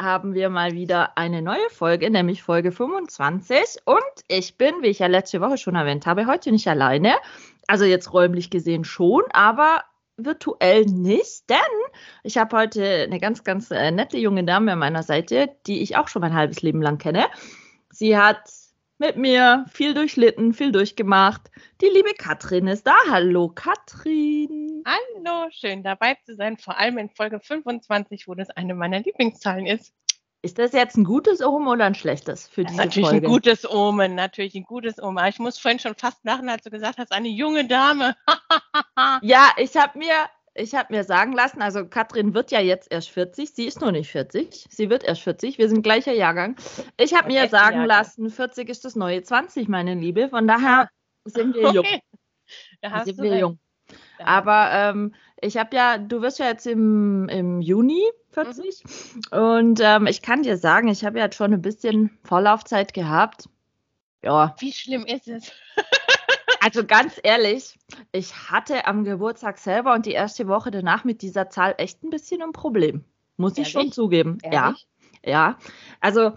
haben wir mal wieder eine neue Folge, nämlich Folge 25. Und ich bin, wie ich ja letzte Woche schon erwähnt habe, heute nicht alleine. Also jetzt räumlich gesehen schon, aber virtuell nicht, denn ich habe heute eine ganz, ganz äh, nette junge Dame an meiner Seite, die ich auch schon mein halbes Leben lang kenne. Sie hat mit mir viel durchlitten, viel durchgemacht. Die liebe Katrin ist da. Hallo Katrin. Hallo, schön dabei zu sein, vor allem in Folge 25, wo das eine meiner Lieblingszahlen ist. Ist das jetzt ein gutes Omen oder ein schlechtes für diese natürlich Folge? ein gutes Omen, natürlich ein gutes Omen. Aber ich muss vorhin schon fast lachen, als du gesagt hast, eine junge Dame. ja, ich habe mir, ich habe mir sagen lassen, also Katrin wird ja jetzt erst 40, sie ist noch nicht 40, sie wird erst 40, wir sind gleicher Jahrgang. Ich habe mir sagen Jahrgang. lassen, 40 ist das neue 20, meine Liebe, von daher sind wir jung. Okay. Da sind wir recht. jung. Aber ähm, ich habe ja, du wirst ja jetzt im, im Juni 40 mhm. und ähm, ich kann dir sagen, ich habe ja jetzt schon ein bisschen Vorlaufzeit gehabt. Ja. Wie schlimm ist es? also ganz ehrlich, ich hatte am Geburtstag selber und die erste Woche danach mit dieser Zahl echt ein bisschen ein Problem. Muss Ehrlich? ich schon zugeben. Ehrlich? Ja. Ja. Also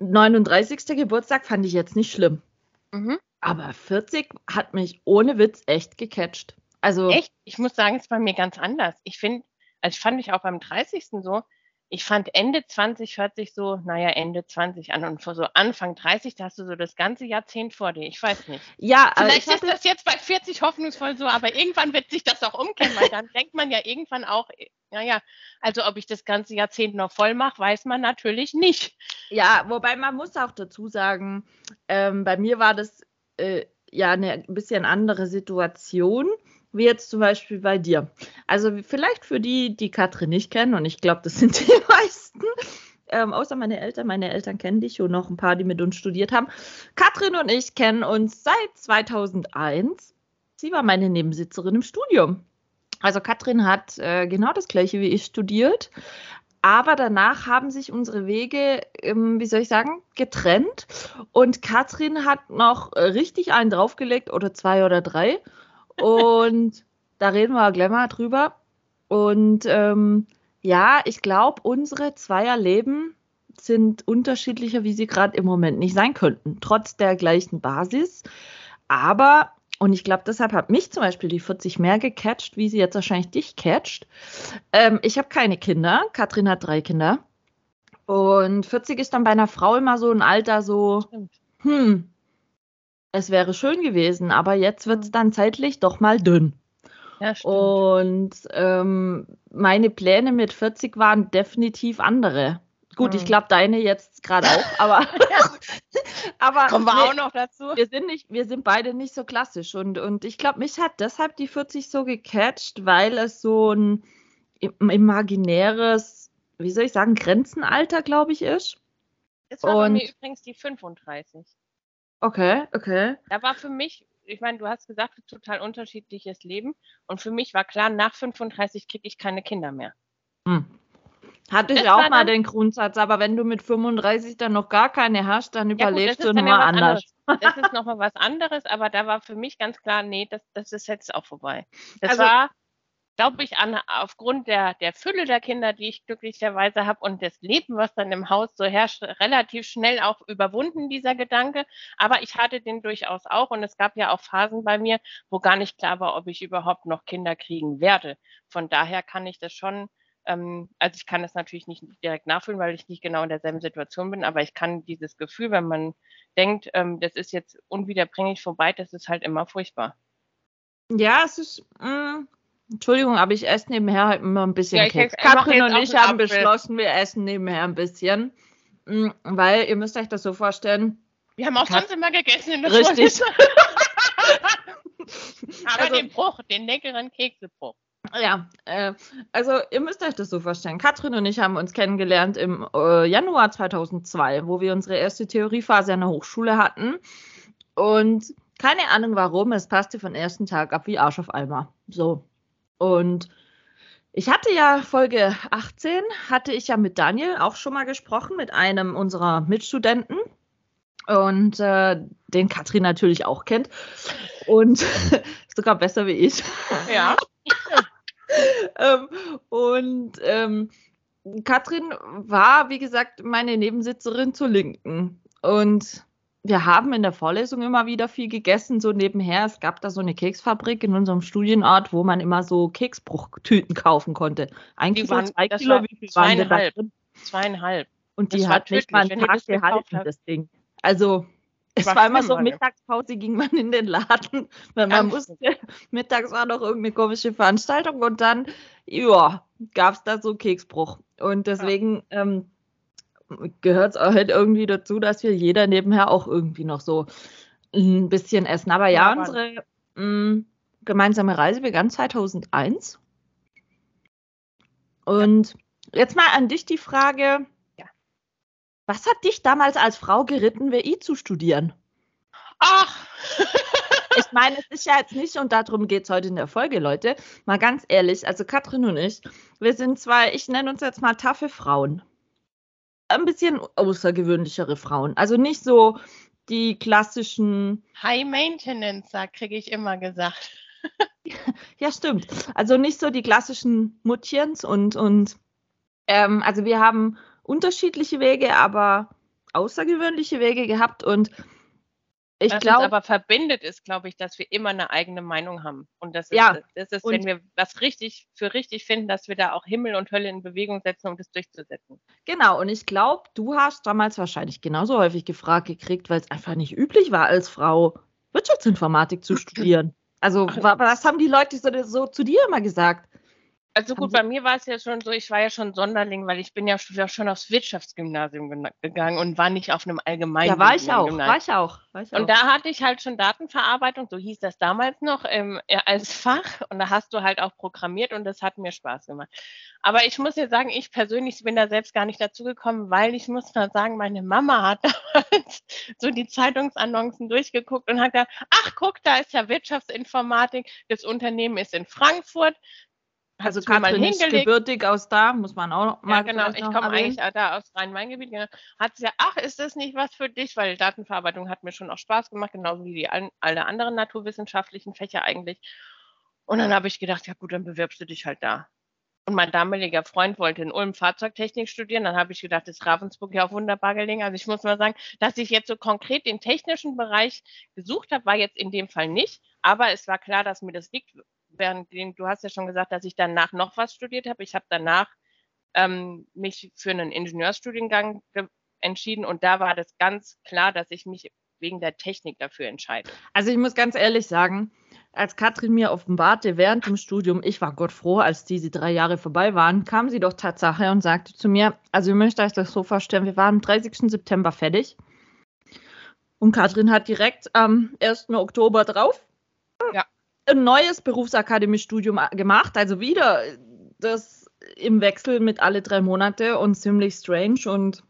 39. Geburtstag fand ich jetzt nicht schlimm. Mhm. Aber 40 hat mich ohne Witz echt gecatcht. Also echt? Ich muss sagen, es ist bei mir ganz anders. Ich finde, also fand ich auch beim 30. so, ich fand Ende 20 hört sich so, naja, Ende 20 an und vor so Anfang 30, da hast du so das ganze Jahrzehnt vor dir. Ich weiß nicht. Ja, vielleicht ist das jetzt bei 40 hoffnungsvoll so, aber irgendwann wird sich das auch umkehren, weil dann denkt man ja irgendwann auch, naja, also ob ich das ganze Jahrzehnt noch voll mache, weiß man natürlich nicht. Ja, wobei man muss auch dazu sagen, ähm, bei mir war das äh, ja eine bisschen andere Situation wie jetzt zum Beispiel bei dir. Also vielleicht für die, die Katrin nicht kennen, und ich glaube, das sind die meisten, ähm, außer meine Eltern. Meine Eltern kennen dich und noch ein paar, die mit uns studiert haben. Katrin und ich kennen uns seit 2001. Sie war meine Nebensitzerin im Studium. Also Katrin hat äh, genau das gleiche wie ich studiert, aber danach haben sich unsere Wege, ähm, wie soll ich sagen, getrennt. Und Katrin hat noch äh, richtig einen draufgelegt oder zwei oder drei und da reden wir gleich mal drüber. Und ähm, ja, ich glaube, unsere Zweierleben sind unterschiedlicher, wie sie gerade im Moment nicht sein könnten, trotz der gleichen Basis. Aber, und ich glaube, deshalb hat mich zum Beispiel die 40 mehr gecatcht, wie sie jetzt wahrscheinlich dich catcht. Ähm, ich habe keine Kinder. Katrin hat drei Kinder. Und 40 ist dann bei einer Frau immer so ein Alter, so, hm, es wäre schön gewesen, aber jetzt wird es dann zeitlich doch mal dünn. Ja, stimmt. Und ähm, meine Pläne mit 40 waren definitiv andere. Gut, hm. ich glaube deine jetzt gerade auch, aber, aber kommen wir nee, auch noch dazu. Wir sind nicht, wir sind beide nicht so klassisch und und ich glaube, mich hat deshalb die 40 so gecatcht, weil es so ein imaginäres, wie soll ich sagen, Grenzenalter, glaube ich, ist. Es war und, bei mir übrigens die 35. Okay, okay. Da war für mich, ich meine, du hast gesagt, total unterschiedliches Leben. Und für mich war klar, nach 35 kriege ich keine Kinder mehr. Hm. Hatte ich auch mal den Grundsatz, aber wenn du mit 35 dann noch gar keine hast, dann überlebst ja gut, du nochmal anders. Das ist nochmal was anderes, aber da war für mich ganz klar, nee, das, das ist jetzt auch vorbei. Das also, war glaube ich, an, aufgrund der, der Fülle der Kinder, die ich glücklicherweise habe und des Lebens, was dann im Haus so herrscht, relativ schnell auch überwunden, dieser Gedanke. Aber ich hatte den durchaus auch und es gab ja auch Phasen bei mir, wo gar nicht klar war, ob ich überhaupt noch Kinder kriegen werde. Von daher kann ich das schon, ähm, also ich kann das natürlich nicht direkt nachfühlen, weil ich nicht genau in derselben Situation bin, aber ich kann dieses Gefühl, wenn man denkt, ähm, das ist jetzt unwiederbringlich vorbei, das ist halt immer furchtbar. Ja, es ist, mm, Entschuldigung, aber ich esse nebenher halt immer ein bisschen ja, Keks. Katrin und ich haben beschlossen, wir essen nebenher ein bisschen. Mm, weil ihr müsst euch das so vorstellen. Wir haben auch Kat sonst immer gegessen in der Richtig. aber also, den Bruch, den leckeren Keksebruch. Ja, äh, also ihr müsst euch das so vorstellen. Katrin und ich haben uns kennengelernt im äh, Januar 2002, wo wir unsere erste Theoriephase an der Hochschule hatten. Und keine Ahnung warum, es passte von ersten Tag ab wie Arsch auf Eimer. So. Und ich hatte ja Folge 18, hatte ich ja mit Daniel auch schon mal gesprochen, mit einem unserer Mitstudenten und äh, den Katrin natürlich auch kennt und sogar besser wie ich. Ja. ähm, und ähm, Katrin war, wie gesagt, meine Nebensitzerin zur Linken. Und wir haben in der Vorlesung immer wieder viel gegessen, so nebenher. Es gab da so eine Keksfabrik in unserem Studienort, wo man immer so Keksbruchtüten kaufen konnte. Ein die Kilo, waren, zwei Kilo, war wie viel zweieinhalb. Waren zweieinhalb. Und das die hat nicht mal einen Tag gehalten, das Ding. Also es war, war immer so, Mittagspause ging man in den Laden, weil man musste, mittags war noch irgendeine komische Veranstaltung und dann, ja, gab es da so Keksbruch. Und deswegen ja. ähm, gehört es auch halt irgendwie dazu, dass wir jeder nebenher auch irgendwie noch so ein bisschen essen. Aber ja, ja unsere mh, mm, gemeinsame Reise begann 2001. Und ja. jetzt mal an dich die Frage, was hat dich damals als Frau geritten, WI zu studieren? Ach! ich meine, es ist ja jetzt nicht, und darum geht es heute in der Folge, Leute, mal ganz ehrlich, also Katrin und ich, wir sind zwei, ich nenne uns jetzt mal taffe Frauen. Ein bisschen außergewöhnlichere Frauen. Also nicht so die klassischen. High Maintenance, kriege ich immer gesagt. ja, stimmt. Also nicht so die klassischen Muttchens und, und ähm, also wir haben unterschiedliche Wege, aber außergewöhnliche Wege gehabt und ich glaube. aber verbindet ist, glaube ich, dass wir immer eine eigene Meinung haben. Und das ist, ja, das ist wenn wir was richtig für richtig finden, dass wir da auch Himmel und Hölle in Bewegung setzen, um das durchzusetzen. Genau, und ich glaube, du hast damals wahrscheinlich genauso häufig gefragt gekriegt, weil es einfach nicht üblich war, als Frau Wirtschaftsinformatik zu studieren. Also, was haben die Leute so, so zu dir immer gesagt? Also gut, bei mir war es ja schon so, ich war ja schon Sonderling, weil ich bin ja schon aufs Wirtschaftsgymnasium gegangen und war nicht auf einem allgemeinen Ja, war ich auch, war ich auch, war ich auch. Und da hatte ich halt schon Datenverarbeitung, so hieß das damals noch, ähm, als Fach. Und da hast du halt auch programmiert und das hat mir Spaß gemacht. Aber ich muss dir sagen, ich persönlich bin da selbst gar nicht dazu gekommen, weil ich muss mal sagen, meine Mama hat damals so die Zeitungsannoncen durchgeguckt und hat gesagt, ach guck, da ist ja Wirtschaftsinformatik, das Unternehmen ist in Frankfurt, also Katrin ist gebürtig aus da, muss man auch mal Ja, genau, ich komme eigentlich da aus Rhein-Main-Gebiet. Genau. Hat sie ja, ach, ist das nicht was für dich? Weil Datenverarbeitung hat mir schon auch Spaß gemacht, genauso wie die alle anderen naturwissenschaftlichen Fächer eigentlich. Und dann habe ich gedacht, ja gut, dann bewirbst du dich halt da. Und mein damaliger Freund wollte in Ulm Fahrzeugtechnik studieren. Dann habe ich gedacht, das ist Ravensburg ja auch wunderbar gelegen. Also ich muss mal sagen, dass ich jetzt so konkret den technischen Bereich gesucht habe, war jetzt in dem Fall nicht. Aber es war klar, dass mir das liegt, während du hast ja schon gesagt, dass ich danach noch was studiert habe. Ich habe danach ähm, mich für einen Ingenieursstudiengang entschieden und da war das ganz klar, dass ich mich wegen der Technik dafür entscheide. Also ich muss ganz ehrlich sagen, als Katrin mir offenbarte während dem Studium, ich war Gott froh, als diese drei Jahre vorbei waren, kam sie doch Tatsache und sagte zu mir, also ihr möchtet euch das so vorstellen, wir waren am 30. September fertig und Katrin hat direkt am 1. Oktober drauf ein neues Berufsakademiestudium gemacht, also wieder das im Wechsel mit alle drei Monate und ziemlich strange und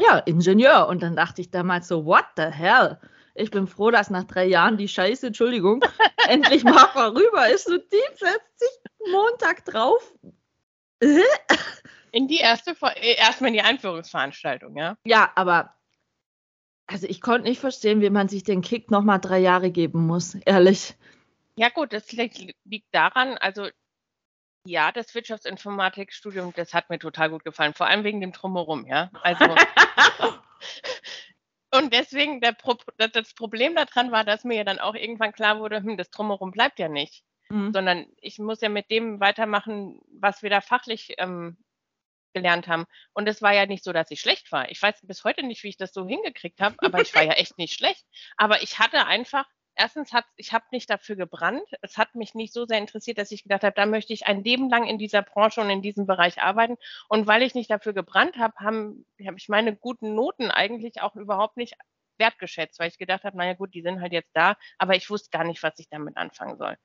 ja, Ingenieur. Und dann dachte ich damals so, what the hell? Ich bin froh, dass nach drei Jahren die Scheiße, Entschuldigung, endlich mal vorüber ist. So tief setzt sich Montag drauf. in die erste, äh, erstmal in die Einführungsveranstaltung, ja? Ja, aber also ich konnte nicht verstehen, wie man sich den Kick nochmal drei Jahre geben muss, ehrlich. Ja gut, das liegt daran, also ja, das Wirtschaftsinformatikstudium, das hat mir total gut gefallen, vor allem wegen dem Drumherum, ja. Also und deswegen der Pro das Problem daran war, dass mir ja dann auch irgendwann klar wurde, hm, das Drumherum bleibt ja nicht, mhm. sondern ich muss ja mit dem weitermachen, was wir da fachlich ähm, gelernt haben. Und es war ja nicht so, dass ich schlecht war. Ich weiß bis heute nicht, wie ich das so hingekriegt habe, aber ich war ja echt nicht schlecht. Aber ich hatte einfach erstens hat ich habe nicht dafür gebrannt. Es hat mich nicht so sehr interessiert, dass ich gedacht habe, da möchte ich ein Leben lang in dieser Branche und in diesem Bereich arbeiten. Und weil ich nicht dafür gebrannt habe, habe ich meine guten Noten eigentlich auch überhaupt nicht wertgeschätzt, weil ich gedacht habe, naja gut, die sind halt jetzt da, aber ich wusste gar nicht, was ich damit anfangen soll.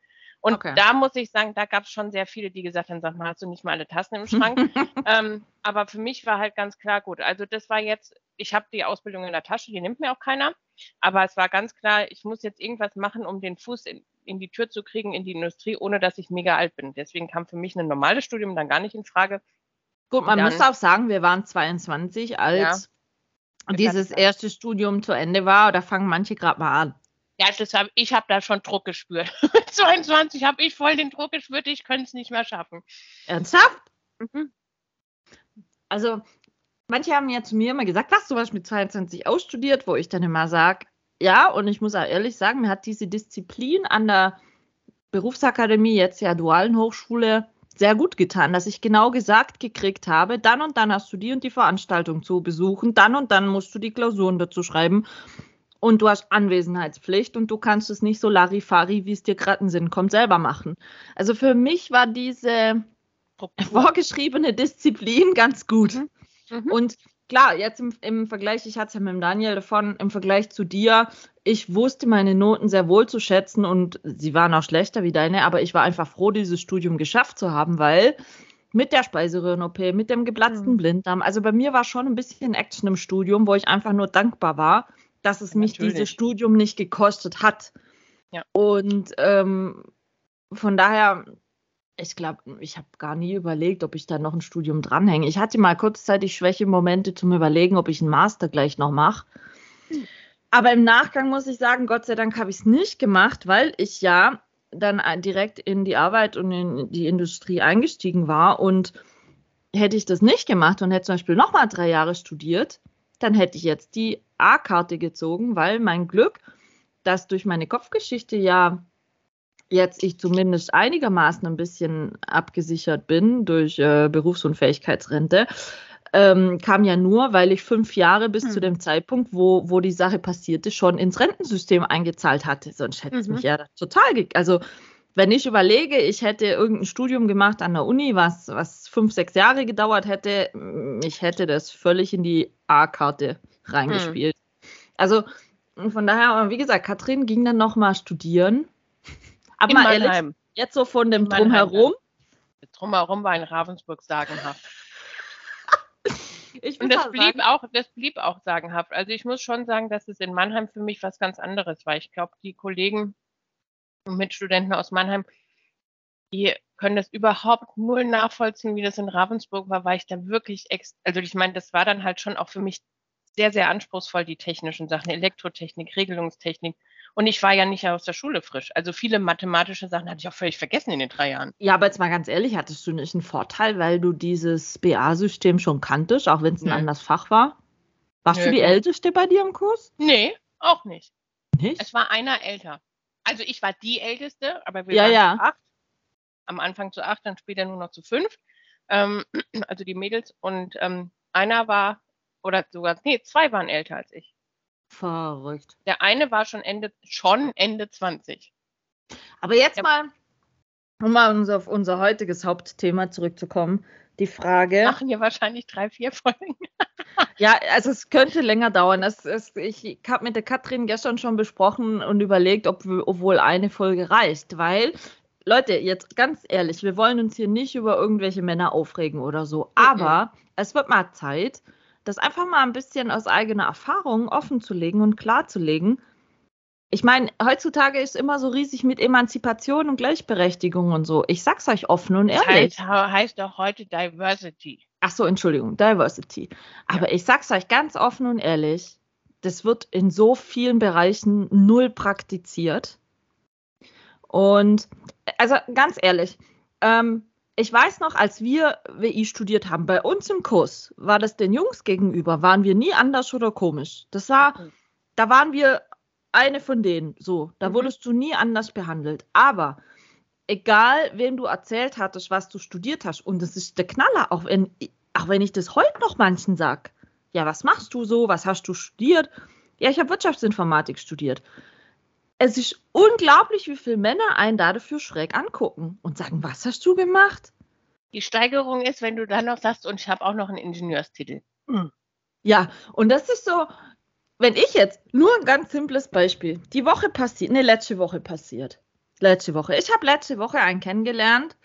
Und Okay. da muss ich sagen, da gab es schon sehr viele, die gesagt haben, sag mal, hast du nicht mal alle Tassen im Schrank? ähm, aber für mich war halt ganz klar gut. Also das war jetzt, ich habe die Ausbildung in der Tasche, die nimmt mir auch keiner. Aber es war ganz klar, ich muss jetzt irgendwas machen, um den Fuß in, in die Tür zu kriegen in die Industrie, ohne dass ich mega alt bin. Deswegen kam für mich ein normales Studium dann gar nicht in Frage. Gut, man Dann- muss auch sagen, wir waren 22, als Wir dieses erste Studium zu Ende war. Da fangen manche gerade mal an. Ja, deshalb, ich habe da schon Druck gespürt. Mit 22 habe ich voll den Druck gespürt, ich könnte es nicht mehr schaffen. Ernsthaft? Mhm. Also, manche haben ja zu mir immer gesagt, was, du hast mit 22 ausstudiert, wo ich dann immer sage, ja, und ich muss auch ehrlich sagen, mir hat diese Disziplin an der Berufsakademie, jetzt ja dualen Hochschule, sehr gut getan, dass ich genau gesagt gekriegt habe, dann und dann hast du die und die Veranstaltung zu besuchen, dann und dann musst du die Klausuren dazu schreiben und du hast Anwesenheitspflicht und du kannst es nicht so Larifari, wie es dir gerade in den Sinn kommt, selber machen. Also für mich war diese vorgeschriebene Disziplin ganz gut. Mhm. Und klar, jetzt im, im Vergleich, ich hatte es ja mit dem Daniel davon, im Vergleich zu dir, ich wusste meine Noten sehr wohl zu schätzen und sie waren auch schlechter wie deine, aber ich war einfach froh, dieses Studium geschafft zu haben, weil mit der Speiseröhren-OP, mit dem geplatzten Mhm. Blinddarm, also bei mir war schon ein bisschen Action im Studium, wo ich einfach nur dankbar war, dass es mich Natürlich. dieses Studium nicht gekostet hat. Ja. Und ähm, von daher, ich glaube, ich habe gar nie überlegt, ob ich da noch ein Studium dranhänge. Ich hatte mal kurzzeitig Schwächemomente zum Überlegen, ob ich einen Master gleich noch mache. Aber im Nachgang muss ich sagen, Gott sei Dank habe ich es nicht gemacht, weil ich ja dann ein- direkt in die Arbeit und in die Industrie eingestiegen war. Und hätte ich das nicht gemacht und hätte zum Beispiel nochmal drei Jahre studiert, dann hätte ich jetzt die A-Karte gezogen, weil mein Glück, dass durch meine Kopfgeschichte ja jetzt ich zumindest einigermaßen ein bisschen abgesichert bin durch äh, Berufsunfähigkeitsrente, ähm, kam ja nur, weil ich fünf Jahre bis Hm. zu dem Zeitpunkt, wo, wo die Sache passierte, schon ins Rentensystem eingezahlt hatte. Sonst hätte es Mhm. mich ja total, also wenn ich überlege, ich hätte irgendein Studium gemacht an der Uni, was, was fünf, sechs Jahre gedauert hätte, ich hätte das völlig in die A-Karte reingespielt. Also von daher, wie gesagt, Katrin ging dann nochmal studieren. Aber mal ehrlich, jetzt so von dem Drumherum. Drumherum war in Ravensburg sagenhaft. Und das blieb sagen, auch, das blieb auch sagenhaft. Also ich muss schon sagen, dass es in Mannheim für mich was ganz anderes war. Ich glaube, die Kollegen und Mitstudenten aus Mannheim, die können das überhaupt null nachvollziehen, wie das in Ravensburg war, weil ich da wirklich, ex also ich meine, das war dann halt schon auch für mich sehr, sehr anspruchsvoll, die technischen Sachen, Elektrotechnik, Regelungstechnik. Und ich war ja nicht aus der Schule frisch. Also viele mathematische Sachen hatte ich auch völlig vergessen in den drei Jahren. Ja, aber jetzt mal ganz ehrlich, hattest du nicht einen Vorteil, weil du dieses BA-System schon kanntest, auch wenn es ein anderes Fach war? Warst Nö, du die Älteste bei dir im Kurs? Nee, auch nicht. Nicht? Es war einer älter. Also ich war die Älteste, aber wir Ja, waren ja. acht. Am Anfang zu acht, dann später nur noch zu fünf. Ähm, also die Mädels. Und ähm, einer war, oder sogar, nee, zwei waren älter als ich. Verrückt. Der eine war schon Ende, schon Ende 20. Aber jetzt Ja. mal, um mal auf unser heutiges Hauptthema zurückzukommen, die Frage. Machen hier wahrscheinlich drei, vier Folgen. Ja, also es könnte länger dauern. Es, es, ich habe mit der Katrin gestern schon besprochen und überlegt, ob, wir- ob wohl eine Folge reicht, weil, Leute, jetzt ganz ehrlich, wir wollen uns hier nicht über irgendwelche Männer aufregen oder so, aber es wird mal Zeit, das einfach mal ein bisschen aus eigener Erfahrung offen zu legen und klarzulegen. Ich meine, heutzutage ist immer so riesig mit Emanzipation und Gleichberechtigung und so. Ich sag's euch offen und Das ehrlich. heißt, heißt doch heute Diversity. Ach so, Entschuldigung, Diversity. Aber ich sag's euch ganz offen und ehrlich, das wird in so vielen Bereichen null praktiziert. Und also ganz ehrlich, ähm, ich weiß noch, als wir WI studiert haben, bei uns im Kurs war das den Jungs gegenüber, waren wir nie anders oder komisch. Das war, Mhm. da waren wir eine von denen, so. Da Mhm. wurdest du nie anders behandelt. Aber egal, wem du erzählt hattest, was du studiert hast, und das ist der Knaller, auch wenn, auch wenn ich das heute noch manchen sag. Ja, was machst du so? Was hast du studiert? Ja, ich habe Wirtschaftsinformatik studiert. Es ist unglaublich, wie viele Männer einen da dafür schräg angucken und sagen, was hast du gemacht? Die Steigerung ist, wenn du dann noch sagst, und ich habe auch noch einen Ingenieurstitel. Ja, und das ist so, wenn ich jetzt, nur ein ganz simples Beispiel, die Woche passiert, ne, letzte Woche passiert. Letzte Woche. Ich habe letzte Woche einen kennengelernt.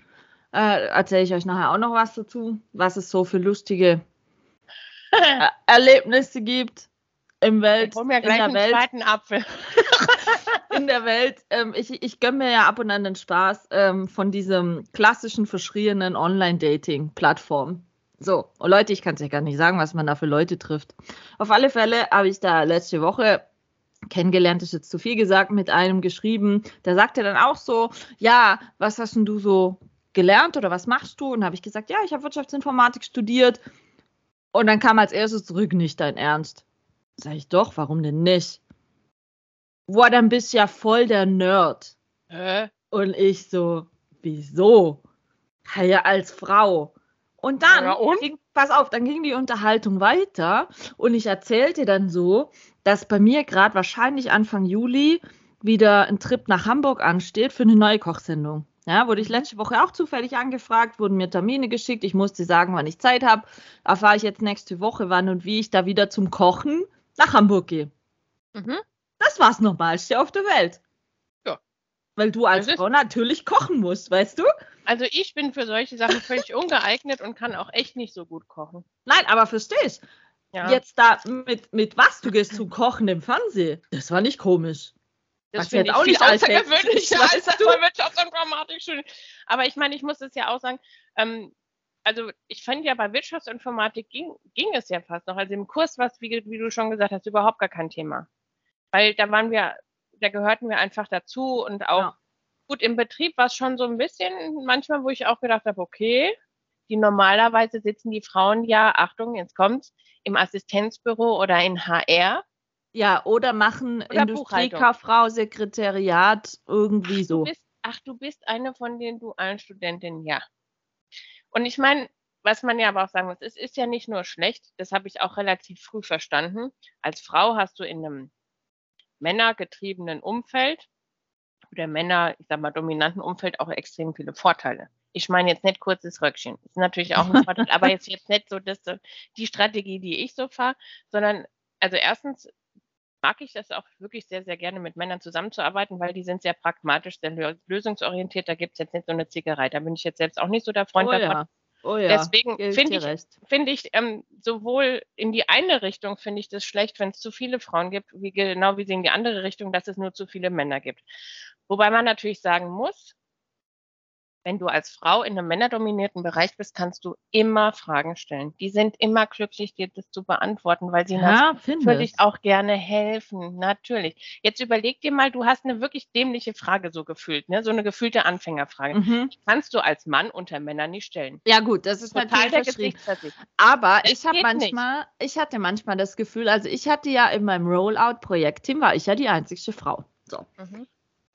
Äh, Erzähle ich euch nachher auch noch was dazu, was es so für lustige äh, Erlebnisse gibt im Welt, in der Welt. Zweiten Apfel. in der Welt. Ähm, ich ich gönne mir ja ab und an den Spaß ähm, von diesem klassischen verschrienen Online-Dating-Plattform. So, und Leute, ich kann es ja gar nicht sagen, was man da für Leute trifft. Auf alle Fälle habe ich da letzte Woche kennengelernt, ist jetzt zu viel gesagt, mit einem geschrieben. Der sagte dann auch so, ja, was hast denn du so gelernt oder was machst du? Und habe ich gesagt, ja, ich habe Wirtschaftsinformatik studiert. Und dann kam als erstes zurück, nicht dein Ernst. Sag ich doch, warum denn nicht? Boah, dann bist du ja voll der Nerd. Äh? Und ich so, wieso? Ja, als Frau. Und dann, Ja, und? Ging, pass auf, dann ging die Unterhaltung weiter und ich erzählte dann so, dass bei mir gerade wahrscheinlich Anfang Juli wieder ein Trip nach Hamburg ansteht für eine neue Kochsendung. Ja, wurde ich letzte Woche auch zufällig angefragt, wurden mir Termine geschickt. Ich musste sagen, wann ich Zeit habe. Erfahre ich jetzt nächste Woche, wann und wie ich da wieder zum Kochen nach Hamburg gehe. Mhm. Das war's Normalste auf der Welt. Ja. Weil du als Frau natürlich kochen musst, weißt du? Also ich bin für solche Sachen völlig ungeeignet und kann auch echt nicht so gut kochen. Nein, aber versteh ich. Ja. Jetzt da mit, mit was du gehst zum Kochen im Fernsehen, das war nicht komisch. Das finde ich auch nicht außergewöhnlicher als das bei Wirtschaftsinformatik. Aber ich meine, ich muss es ja auch sagen, ähm, also ich fand ja bei Wirtschaftsinformatik ging, ging es ja fast noch. Also im Kurs war es, wie, wie du schon gesagt hast, überhaupt gar kein Thema. Weil da waren wir, da gehörten wir einfach dazu und auch Ja. gut im Betrieb war es schon so ein bisschen manchmal, wo ich auch gedacht habe, okay, die normalerweise sitzen die Frauen ja, Achtung, jetzt kommt's, im Assistenzbüro oder in HR. Ja, oder machen Oder Industriekauffrau, Sekretariat, irgendwie so. Du bist, ach, du bist eine von den dualen Studentinnen, ja. Und ich meine, was man ja aber auch sagen muss, es ist ja nicht nur schlecht, das habe ich auch relativ früh verstanden. Als Frau hast du in einem männergetriebenen Umfeld oder Männer, ich sag mal, dominanten Umfeld auch extrem viele Vorteile. Ich meine jetzt nicht kurzes Röckchen. Ist natürlich auch ein Vorteil, aber jetzt, jetzt nicht so dass, so die Strategie, die ich so fahre, sondern also erstens mag ich das auch wirklich sehr, sehr gerne mit Männern zusammenzuarbeiten, weil die sind sehr pragmatisch, sehr lö- lösungsorientiert. Da gibt es jetzt nicht so eine Zickerei. Da bin ich jetzt selbst auch nicht so der Freund oh davon. ja, oh ja. Deswegen finde ich, finde ich ähm, sowohl in die eine Richtung finde ich das schlecht, wenn es zu viele Frauen gibt, wie genau wie sie in die andere Richtung, dass es nur zu viele Männer gibt. Wobei man natürlich sagen muss, wenn du als Frau in einem männerdominierten Bereich bist, kannst du immer Fragen stellen. Die sind immer glücklich, dir das zu beantworten, weil sie Ja, finde natürlich auch gerne helfen. Natürlich. Jetzt überleg dir mal, du hast eine wirklich dämliche Frage so gefühlt, ne? so eine gefühlte Anfängerfrage. Mhm. Kannst du als Mann unter Männern nicht stellen. Ja, gut, das ist Total natürlich. Aber Das ich habe geht nicht. manchmal, ich hatte manchmal das Gefühl, also ich hatte ja in meinem Rollout-Projektteam, war ich ja die einzigste Frau. So. Mhm.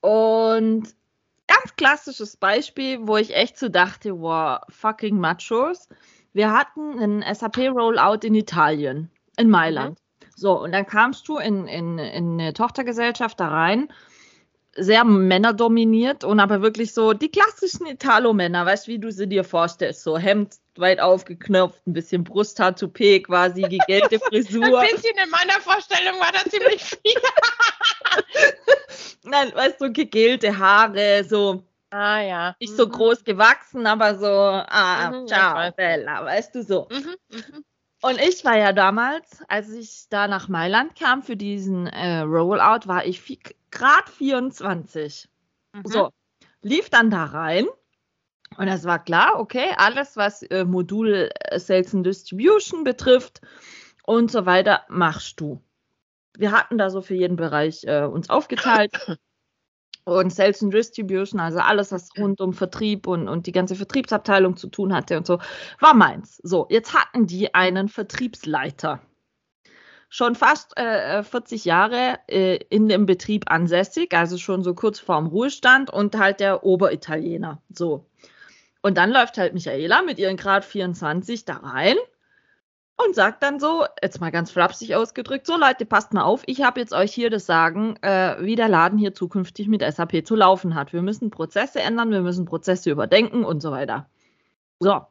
Und ganz klassisches Beispiel, wo ich echt so dachte, wow, fucking Machos. Wir hatten einen SAP-Rollout in Italien, in Mailand. So, und dann kamst du in, in, in eine Tochtergesellschaft da rein, sehr männerdominiert und aber wirklich so die klassischen Italo-Männer, weißt du, wie du sie dir vorstellst, so Hemd weit aufgeknöpft, ein bisschen Brusthaar, Toupet quasi, gegelte Frisur. Ein bisschen in meiner Vorstellung war da ziemlich viel. Nein, weißt du, gegelte Haare, so Ah ja. nicht so Mhm. groß gewachsen, aber so, ah, Mhm, ciao. Bella, weißt du so. Mhm, mhm. Und ich war ja damals, als ich da nach Mailand kam für diesen äh, Rollout, war ich gerade 24. Mhm. So, lief dann da rein und es war klar, okay, alles, was äh, Modul äh, Sales and Distribution betrifft und so weiter, machst du. Wir hatten da so für jeden Bereich äh, uns aufgeteilt. Und Sales and Distribution, also alles, was rund um Vertrieb und, und die ganze Vertriebsabteilung zu tun hatte und so, war meins. So, jetzt hatten die einen Vertriebsleiter. Schon fast äh, 40 Jahre äh, in dem Betrieb ansässig, also schon so kurz vorm Ruhestand und halt der Oberitaliener. So. Und dann läuft halt Michaela mit ihren Grad 24 da rein und sagt dann so, jetzt mal ganz flapsig ausgedrückt, so Leute, passt mal auf, ich habe jetzt euch hier das Sagen, äh, wie der Laden hier zukünftig mit SAP zu laufen hat. Wir müssen Prozesse ändern, wir müssen Prozesse überdenken und so weiter. So.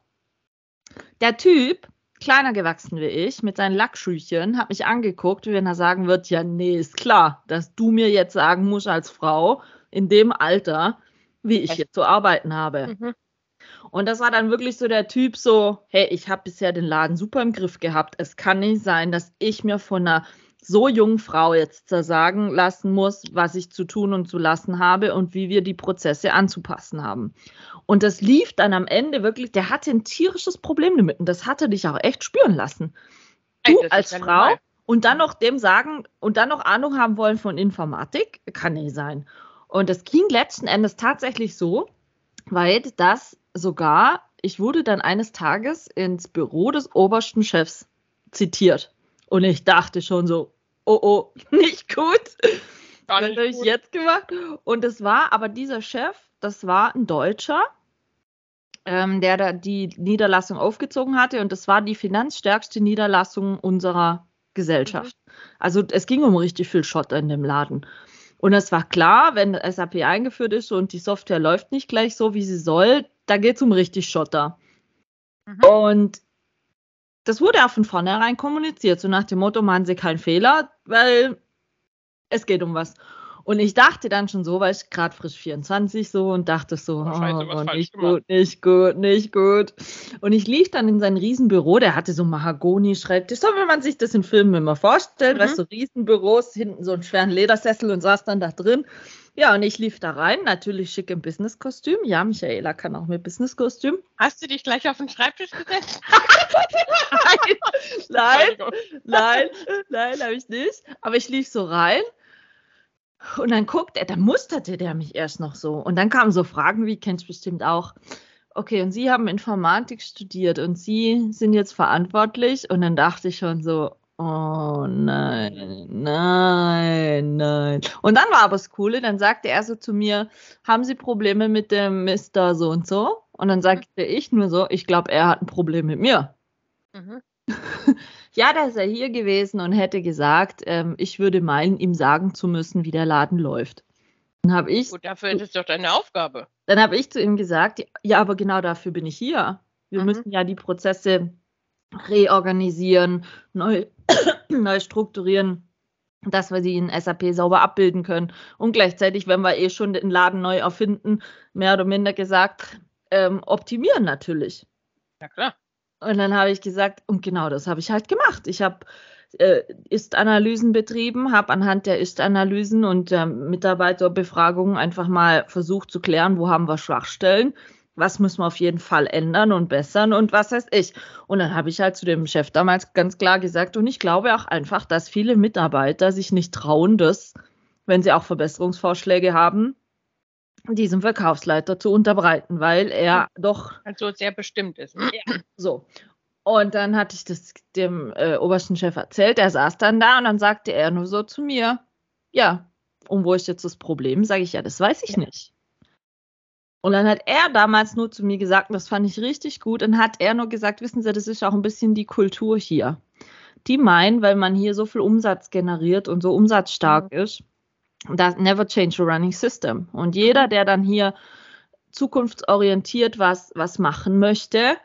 Der Typ, kleiner gewachsen wie ich, mit seinen Lackschüchen, hat mich angeguckt, wie wenn er sagen wird, ja, nee, ist klar, dass du mir jetzt sagen musst als Frau, in dem Alter, wie ich jetzt zu arbeiten habe. Mhm. Und das war dann wirklich so der Typ so, hey, ich habe bisher den Laden super im Griff gehabt. Es kann nicht sein, dass ich mir von einer so jungen Frau jetzt sagen lassen muss, was ich zu tun und zu lassen habe und wie wir die Prozesse anzupassen haben. Und das lief dann am Ende wirklich, der hatte ein tierisches Problem damit und das hatte dich auch echt spüren lassen. Du als Frau normal. und dann noch dem sagen und dann noch Ahnung haben wollen von Informatik, kann nicht sein. Und es ging letzten Endes tatsächlich so, weil das sogar, ich wurde dann eines Tages ins Büro des obersten Chefs zitiert. Und ich dachte schon so, oh oh, nicht gut. Gar nicht habe ich jetzt gemacht? Und es war aber dieser Chef, das war ein Deutscher, ähm, der da die Niederlassung aufgezogen hatte. Und das war die finanzstärkste Niederlassung unserer Gesellschaft. Mhm. Also es ging um richtig viel Schotter in dem Laden. Und es war klar, wenn SAP eingeführt ist und die Software läuft nicht gleich so, wie sie soll, da geht es um richtig Schotter. Mhm. Und das wurde auch von vornherein kommuniziert, so nach dem Motto, machen Sie keinen Fehler, weil es geht um was. Und ich dachte dann schon so, weil ich gerade frisch 24 so und dachte so, oh, oh, nicht gut, nicht gut, nicht gut. Und ich lief dann in sein Riesenbüro, der hatte so Mahagoni-Schreibtisch, so wie man sich das in Filmen immer vorstellt, mhm. weißt du, so Riesenbüros, hinten so einen schweren Ledersessel und saß dann da drin. Ja, und ich lief da rein, natürlich schick im Businesskostüm. Ja, Michaela kann auch mit Businesskostüm. Hast du dich gleich auf den Schreibtisch gesetzt? nein, nein, nein, nein, habe ich nicht. Aber ich lief so rein und dann guckt er, dann musterte der mich erst noch so. Und dann kamen so Fragen wie, kennst du bestimmt auch, okay, und Sie haben Informatik studiert und Sie sind jetzt verantwortlich. Und dann dachte ich schon so, oh nein, nein, nein. Und dann war aber das Coole, dann sagte er so zu mir, haben Sie Probleme mit dem Mister so und so? Und dann sagte ich nur so, ich glaube, er hat ein Problem mit mir. Mhm. ja, da ist er hier gewesen und hätte gesagt, ähm, ich würde meinen, ihm sagen zu müssen, wie der Laden läuft. Dann habe ich. Gut, dafür ist es doch deine Aufgabe. Dann habe ich zu ihm gesagt, ja, aber genau dafür bin ich hier. Wir mhm. müssen ja die Prozesse reorganisieren, neu, neu strukturieren, dass wir sie in SAP sauber abbilden können. Und gleichzeitig, wenn wir eh schon den Laden neu erfinden, mehr oder minder gesagt, ähm, optimieren natürlich. Ja, klar. Und dann habe ich gesagt, und genau das habe ich halt gemacht. Ich habe äh, Ist-Analysen betrieben, habe anhand der Ist-Analysen und der Mitarbeiterbefragungen einfach mal versucht zu klären, wo haben wir Schwachstellen, was müssen wir auf jeden Fall ändern und bessern und was weiß ich. Und dann habe ich halt zu dem Chef damals ganz klar gesagt, und ich glaube auch einfach, dass viele Mitarbeiter sich nicht trauen, das, wenn sie auch Verbesserungsvorschläge haben, diesem Verkaufsleiter zu unterbreiten, weil er doch. Also sehr bestimmt ist. Ja, so. Und dann hatte ich das dem äh, obersten Chef erzählt. Er saß dann da und dann sagte er nur so zu mir: Ja, und wo ist jetzt das Problem? Sage ich ja, das weiß ich ja. nicht. Und dann hat er damals nur zu mir gesagt, und das fand ich richtig gut, und hat er nur gesagt, wissen Sie, das ist auch ein bisschen die Kultur hier. Die meinen, weil man hier so viel Umsatz generiert und so umsatzstark mhm. ist, das never change a running system. Und jeder, der dann hier zukunftsorientiert was, was machen möchte,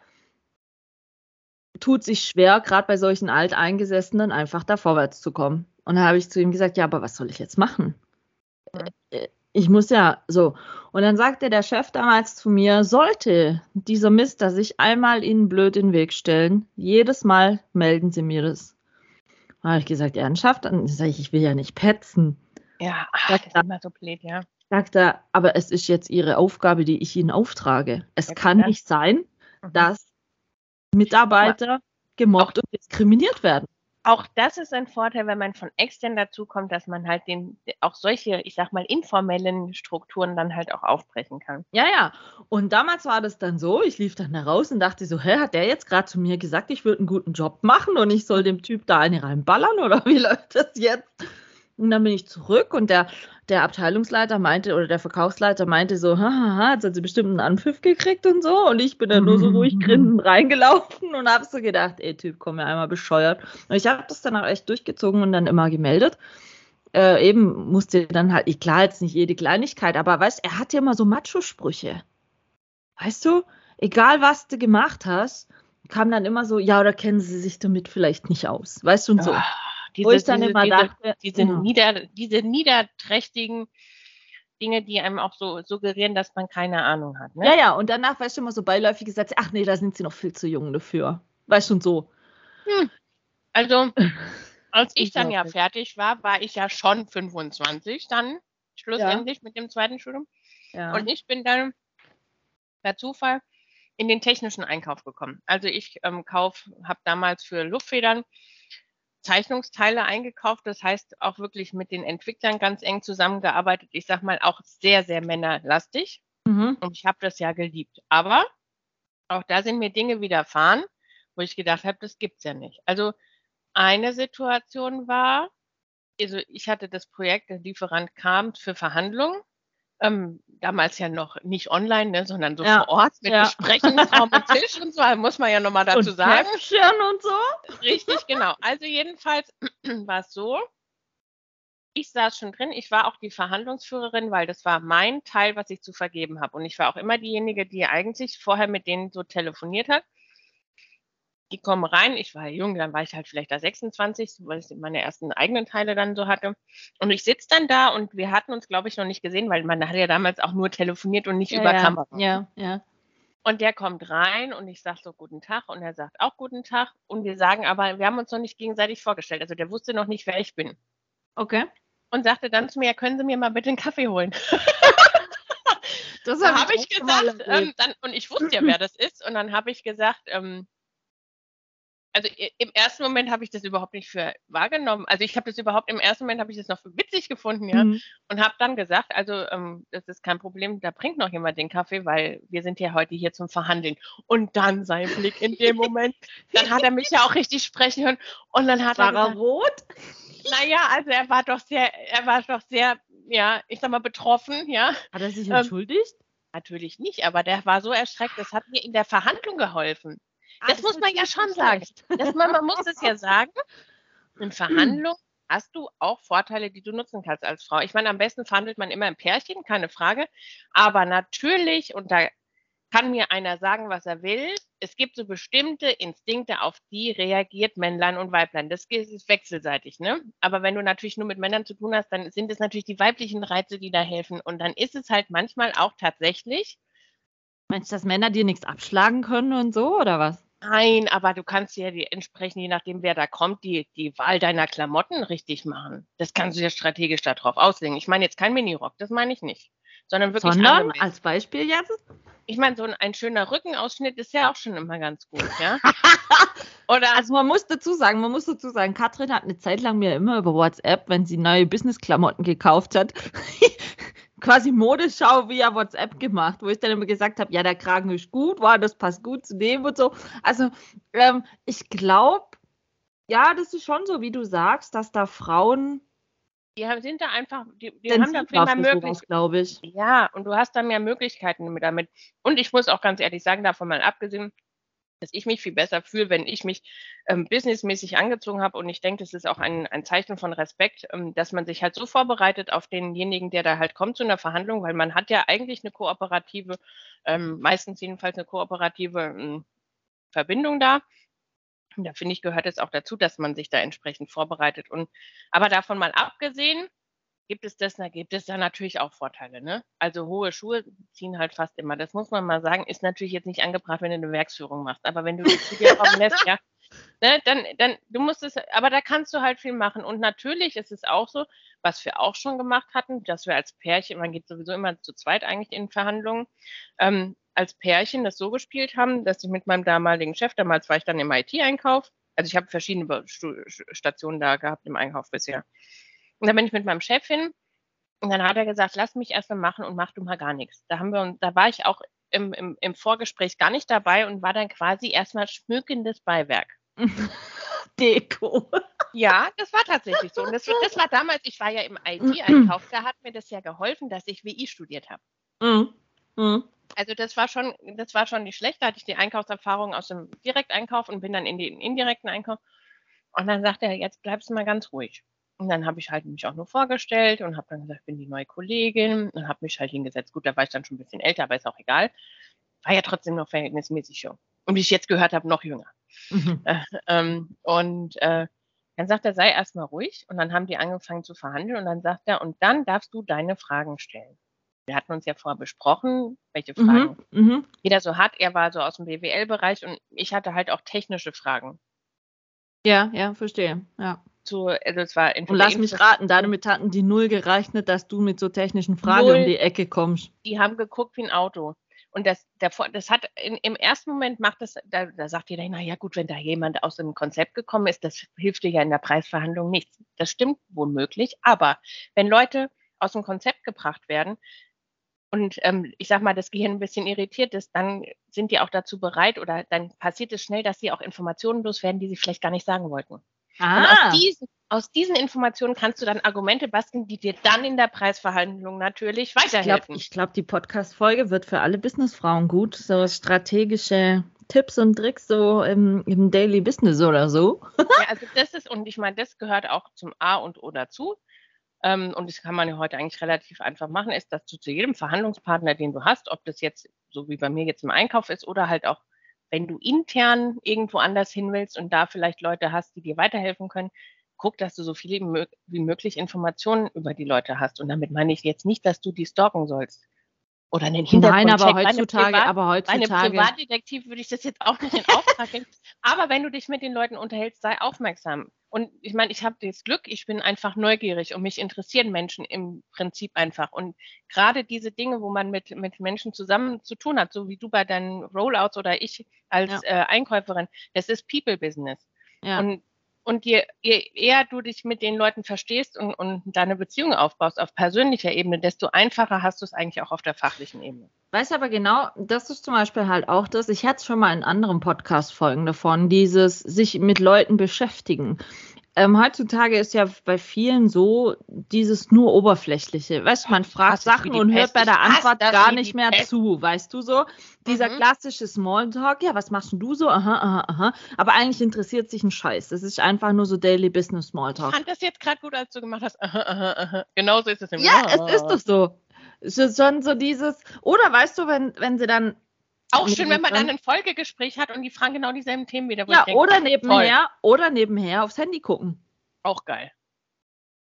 tut sich schwer, gerade bei solchen Alteingesessenen, einfach da vorwärts zu kommen. Und dann habe ich zu ihm gesagt, ja, aber was soll ich jetzt machen? Ich muss ja so. Und dann sagte der Chef damals zu mir, sollte dieser Mister sich einmal Ihnen blöd in den Weg stellen, jedes Mal melden Sie mir das. Da habe ich gesagt, ernsthaft? Dann sage ich, ich will ja nicht petzen. Ja, ach, das ist immer so blöd, ja. Sagt er, aber es ist jetzt Ihre Aufgabe, die ich Ihnen auftrage. Es ja, kann nicht sein, mhm. dass Mitarbeiter gemobbt und diskriminiert werden. Auch das ist ein Vorteil, wenn man von extern dazu kommt, dass man halt den, auch solche, ich sag mal, informellen Strukturen dann halt auch aufbrechen kann. Ja, ja. Und damals war das dann so, ich lief dann heraus und dachte so, hä, hat der jetzt gerade zu mir gesagt, ich würde einen guten Job machen und ich soll dem Typ da eine reinballern oder wie läuft das jetzt? Und dann bin ich zurück und der, der Abteilungsleiter meinte, oder der Verkaufsleiter meinte so, haha, jetzt hat sie bestimmt einen Anpfiff gekriegt und so. Und ich bin dann nur so ruhig grinsend reingelaufen und habe so gedacht, ey Typ, komm mir einmal bescheuert. Und ich habe das dann auch echt durchgezogen und dann immer gemeldet. Äh, eben musste dann halt, ich klar jetzt nicht jede Kleinigkeit, aber weißt, er hatte immer so Macho-Sprüche. Weißt du, egal was du gemacht hast, kam dann immer so, ja, oder kennen sie sich damit vielleicht nicht aus. Weißt du, und so. Ah diese, Wo ich dann diese, immer diese, dachte, diese, genau. nieder, diese niederträchtigen Dinge, die einem auch so suggerieren, dass man keine Ahnung hat. Ne? Ja, ja, und danach weißt du immer so beiläufig gesagt, ach nee, da sind sie noch viel zu jung dafür. Weißt schon so. Hm. Also, als ich dann ja fertig war, war ich ja schon 25 dann schlussendlich ja. mit dem zweiten Studium. Ja. Und ich bin dann per Zufall in den technischen Einkauf gekommen. Also ich ähm, kauf, habe damals für Luftfedern Zeichnungsteile eingekauft. Das heißt auch wirklich mit den Entwicklern ganz eng zusammengearbeitet. Ich sag mal auch sehr, sehr männerlastig. Mhm. Und ich habe das ja geliebt. Aber auch da sind mir Dinge widerfahren, wo ich gedacht habe, das gibt's ja nicht. Also eine Situation war, also ich hatte das Projekt, der Lieferant kam für Verhandlungen ähm, damals ja noch nicht online, ne, sondern so ja. vor Ort mit ja. Besprechungsraum und Tisch und so, muss man ja nochmal dazu und sagen. und so. Richtig, genau. Also jedenfalls war es so, ich saß schon drin, ich war auch die Verhandlungsführerin, weil das war mein Teil, was ich zu vergeben habe. Und ich war auch immer diejenige, die eigentlich vorher mit denen so telefoniert hat die kommen rein. Ich war jung, dann war ich halt vielleicht da 26, weil ich meine ersten eigenen Teile dann so hatte. Und ich sitze dann da und wir hatten uns, glaube ich, noch nicht gesehen, weil man hat ja damals auch nur telefoniert und nicht ja, über ja. Kamera. Ja, ja. Und der kommt rein und ich sage so guten Tag und er sagt auch guten Tag und wir sagen aber, wir haben uns noch nicht gegenseitig vorgestellt. Also der wusste noch nicht, wer ich bin. Okay. Und sagte dann zu mir, können Sie mir mal bitte einen Kaffee holen? das habe hab ich, ich gesagt. Ähm, dann, und ich wusste ja, wer das ist. Und dann habe ich gesagt, ähm, also im ersten Moment habe ich das überhaupt nicht für wahrgenommen. Also ich habe das überhaupt im ersten Moment habe ich das noch für witzig gefunden, ja, mhm. und habe dann gesagt, also ähm, das ist kein Problem, da bringt noch jemand den Kaffee, weil wir sind ja heute hier zum Verhandeln. Und dann sein Blick in dem Moment, dann hat er mich ja auch richtig sprechen hören und dann hat war er gesagt, er rot. Naja, also er war doch sehr, er war doch sehr, ja, ich sag mal betroffen, ja. Hat er sich ähm, entschuldigt? Ähm, natürlich nicht, aber der war so erschreckt, das hat mir in der Verhandlung geholfen. Das, muss man ja schon sagen. Das, man, man muss es ja sagen. In Verhandlungen hast du auch Vorteile, die du nutzen kannst als Frau. Ich meine, am besten verhandelt man immer im Pärchen, keine Frage. Aber natürlich, und da kann mir einer sagen, was er will. Es gibt so bestimmte Instinkte, auf die reagiert Männlein und Weiblein. Das ist wechselseitig, ne? Aber wenn du natürlich nur mit Männern zu tun hast, dann sind es natürlich die weiblichen Reize, die da helfen. Und dann ist es halt manchmal auch tatsächlich. Meinst du, dass Männer dir nichts abschlagen können und so, oder was? Nein, aber du kannst ja die entsprechend, je nachdem, wer da kommt, die, die Wahl deiner Klamotten richtig machen. Das kannst du ja strategisch darauf auslegen. Ich meine jetzt kein Minirock, das meine ich nicht. Sondern wirklich. Sondern als Beispiel jetzt? Ich meine, so ein, ein, schöner Rückenausschnitt ist ja auch schon immer ganz gut, ja. Oder also man muss dazu sagen, man muss dazu sagen, Katrin hat eine Zeit lang mir immer über WhatsApp, wenn sie neue Business-Klamotten gekauft hat, quasi Modeschau via WhatsApp gemacht, wo ich dann immer gesagt habe, ja, der Kragen ist gut, wow, das passt gut zu dem und so. Also ähm, ich glaube, ja, das ist schon so, wie du sagst, dass da Frauen die sind da einfach, die, die haben da viel mehr Möglichkeiten, glaube ich. Ja, und du hast da mehr Möglichkeiten damit. Und ich muss auch ganz ehrlich sagen, davon mal abgesehen, dass ich mich viel besser fühle, wenn ich mich ähm, businessmäßig angezogen habe. Und ich denke, das ist auch ein, ein Zeichen von Respekt, ähm, dass man sich halt so vorbereitet auf denjenigen, der da halt kommt zu einer Verhandlung, weil man hat ja eigentlich eine kooperative, ähm, meistens jedenfalls eine kooperative ähm, Verbindung da. Und da finde ich, gehört es auch dazu, dass man sich da entsprechend vorbereitet. Und aber davon mal abgesehen, gibt es das, da gibt es da natürlich auch Vorteile. Ne? Also hohe Schuhe ziehen halt fast immer. Das muss man mal sagen, ist natürlich jetzt nicht angebracht, wenn du eine Werksführung machst. Aber wenn du die zu dir kommen lässt, ja, ne, dann, dann, du musst es, aber da kannst du halt viel machen. Und natürlich ist es auch so, was wir auch schon gemacht hatten, dass wir als Pärchen, man geht sowieso immer zu zweit eigentlich in Verhandlungen, ähm, als Pärchen das so gespielt haben, dass ich mit meinem damaligen Chef, damals war ich dann im IT-Einkauf, also ich habe verschiedene Stationen da gehabt im Einkauf bisher. Und dann bin ich mit meinem Chef hin und dann hat er gesagt, lass mich erst mal machen und mach du mal gar nichts. Da haben wir, da war ich auch im, im, im Vorgespräch gar nicht dabei und war dann quasi erstmal schmückendes Beiwerk. Deko. Ja, das war tatsächlich so. Und das, das war damals, ich war ja im IT-Einkauf, da hat mir das ja geholfen, dass ich WI studiert habe. Mhm. Mhm. Also das war schon, das war schon nicht schlecht. Da hatte ich die Einkaufserfahrung aus dem Direkteinkauf und bin dann in den indirekten Einkauf. Und dann sagt er, jetzt bleibst du mal ganz ruhig. Und dann habe ich halt mich auch nur vorgestellt und habe dann gesagt, ich bin die neue Kollegin und habe mich halt hingesetzt. Gut, da war ich dann schon ein bisschen älter, aber ist auch egal. War ja trotzdem noch verhältnismäßig jung. Und wie ich jetzt gehört habe, noch jünger. Mhm. Äh, ähm, und äh, dann sagt er, sei erstmal ruhig. Und dann haben die angefangen zu verhandeln. Und dann sagt er, und dann darfst du deine Fragen stellen. wir hatten uns ja vorher besprochen, welche Fragen mhm, mhm. jeder so hat. Er war so aus dem BWL-Bereich und ich hatte halt auch technische Fragen. Ja, ja, verstehe. Ja. Zu, also es war und lass mich raten, damit hatten die null gerechnet, dass du mit so technischen Fragen null, um die Ecke kommst. Die haben geguckt wie ein Auto. Und das, der, das hat in, im ersten Moment macht das, da, da sagt jeder, na ja gut, wenn da jemand aus dem Konzept gekommen ist, das hilft dir ja in der Preisverhandlung nichts. Das stimmt womöglich, aber wenn Leute aus dem Konzept gebracht werden, und ähm, ich sag mal, das Gehirn ein bisschen irritiert ist, dann sind die auch dazu bereit oder dann passiert es schnell, dass sie auch Informationen loswerden, die sie vielleicht gar nicht sagen wollten. Ah. Und aus ah. diesen, aus diesen Informationen kannst du dann Argumente basteln, die dir dann in der Preisverhandlung natürlich weiterhelfen. Ich glaube, glaub, die Podcast-Folge wird für alle Businessfrauen gut. So strategische Tipps und Tricks so im, im Daily Business oder so. ja, also das ist, und ich meine, das gehört auch zum A und O dazu ähm, und das kann man ja heute eigentlich relativ einfach machen, ist, dass du zu jedem Verhandlungspartner, den du hast, ob das jetzt so wie bei mir jetzt im Einkauf ist oder halt auch, wenn du intern irgendwo anders hin willst und da vielleicht Leute hast, die dir weiterhelfen können, guck, dass du so viele wie möglich Informationen über die Leute hast. Und damit meine ich jetzt nicht, dass du die stalken sollst oder einen Hintergrund Nein, aber heutzutage, Privat, aber heutzutage. Eine Privatdetektiv würde ich das jetzt auch nicht in Auftrag geben. Aber wenn du dich mit den Leuten unterhältst, sei aufmerksam. Und ich meine, ich habe das Glück, ich bin einfach neugierig und mich interessieren Menschen im Prinzip einfach. Und gerade diese Dinge, wo man mit, mit Menschen zusammen zu tun hat, so wie du bei deinen Rollouts oder ich als ja. äh, Einkäuferin, das ist People Business. Ja. Und und je, je eher du dich mit den Leuten verstehst und, und deine Beziehung aufbaust auf persönlicher Ebene, desto einfacher hast du es eigentlich auch auf der fachlichen Ebene. Weißt aber genau, das ist zum Beispiel halt auch das, ich hatte es schon mal in anderen Podcast-Folgen davon, dieses sich mit Leuten beschäftigen. Ähm, heutzutage ist ja bei vielen so dieses nur oberflächliche. Weißt du, man fragt Sachen und hört bei der Antwort gar nicht mehr Pest. zu, weißt du so? Dieser mhm. klassische Smalltalk, ja, was machst du so? Aha, aha, aha. Aber eigentlich interessiert sich ein Scheiß. Das ist einfach nur so Daily Business Smalltalk. Ich fand das jetzt gerade gut, als du gemacht hast. Aha, aha, aha. Genauso ist es im Ja, es ist doch so. Es ist schon so dieses, oder weißt du, wenn, wenn sie dann auch schön, wenn man dann ein Folgegespräch hat und die fragen genau dieselben Themen wieder. Ja, denke, oder nebenher, oder nebenher aufs Handy gucken. Auch geil.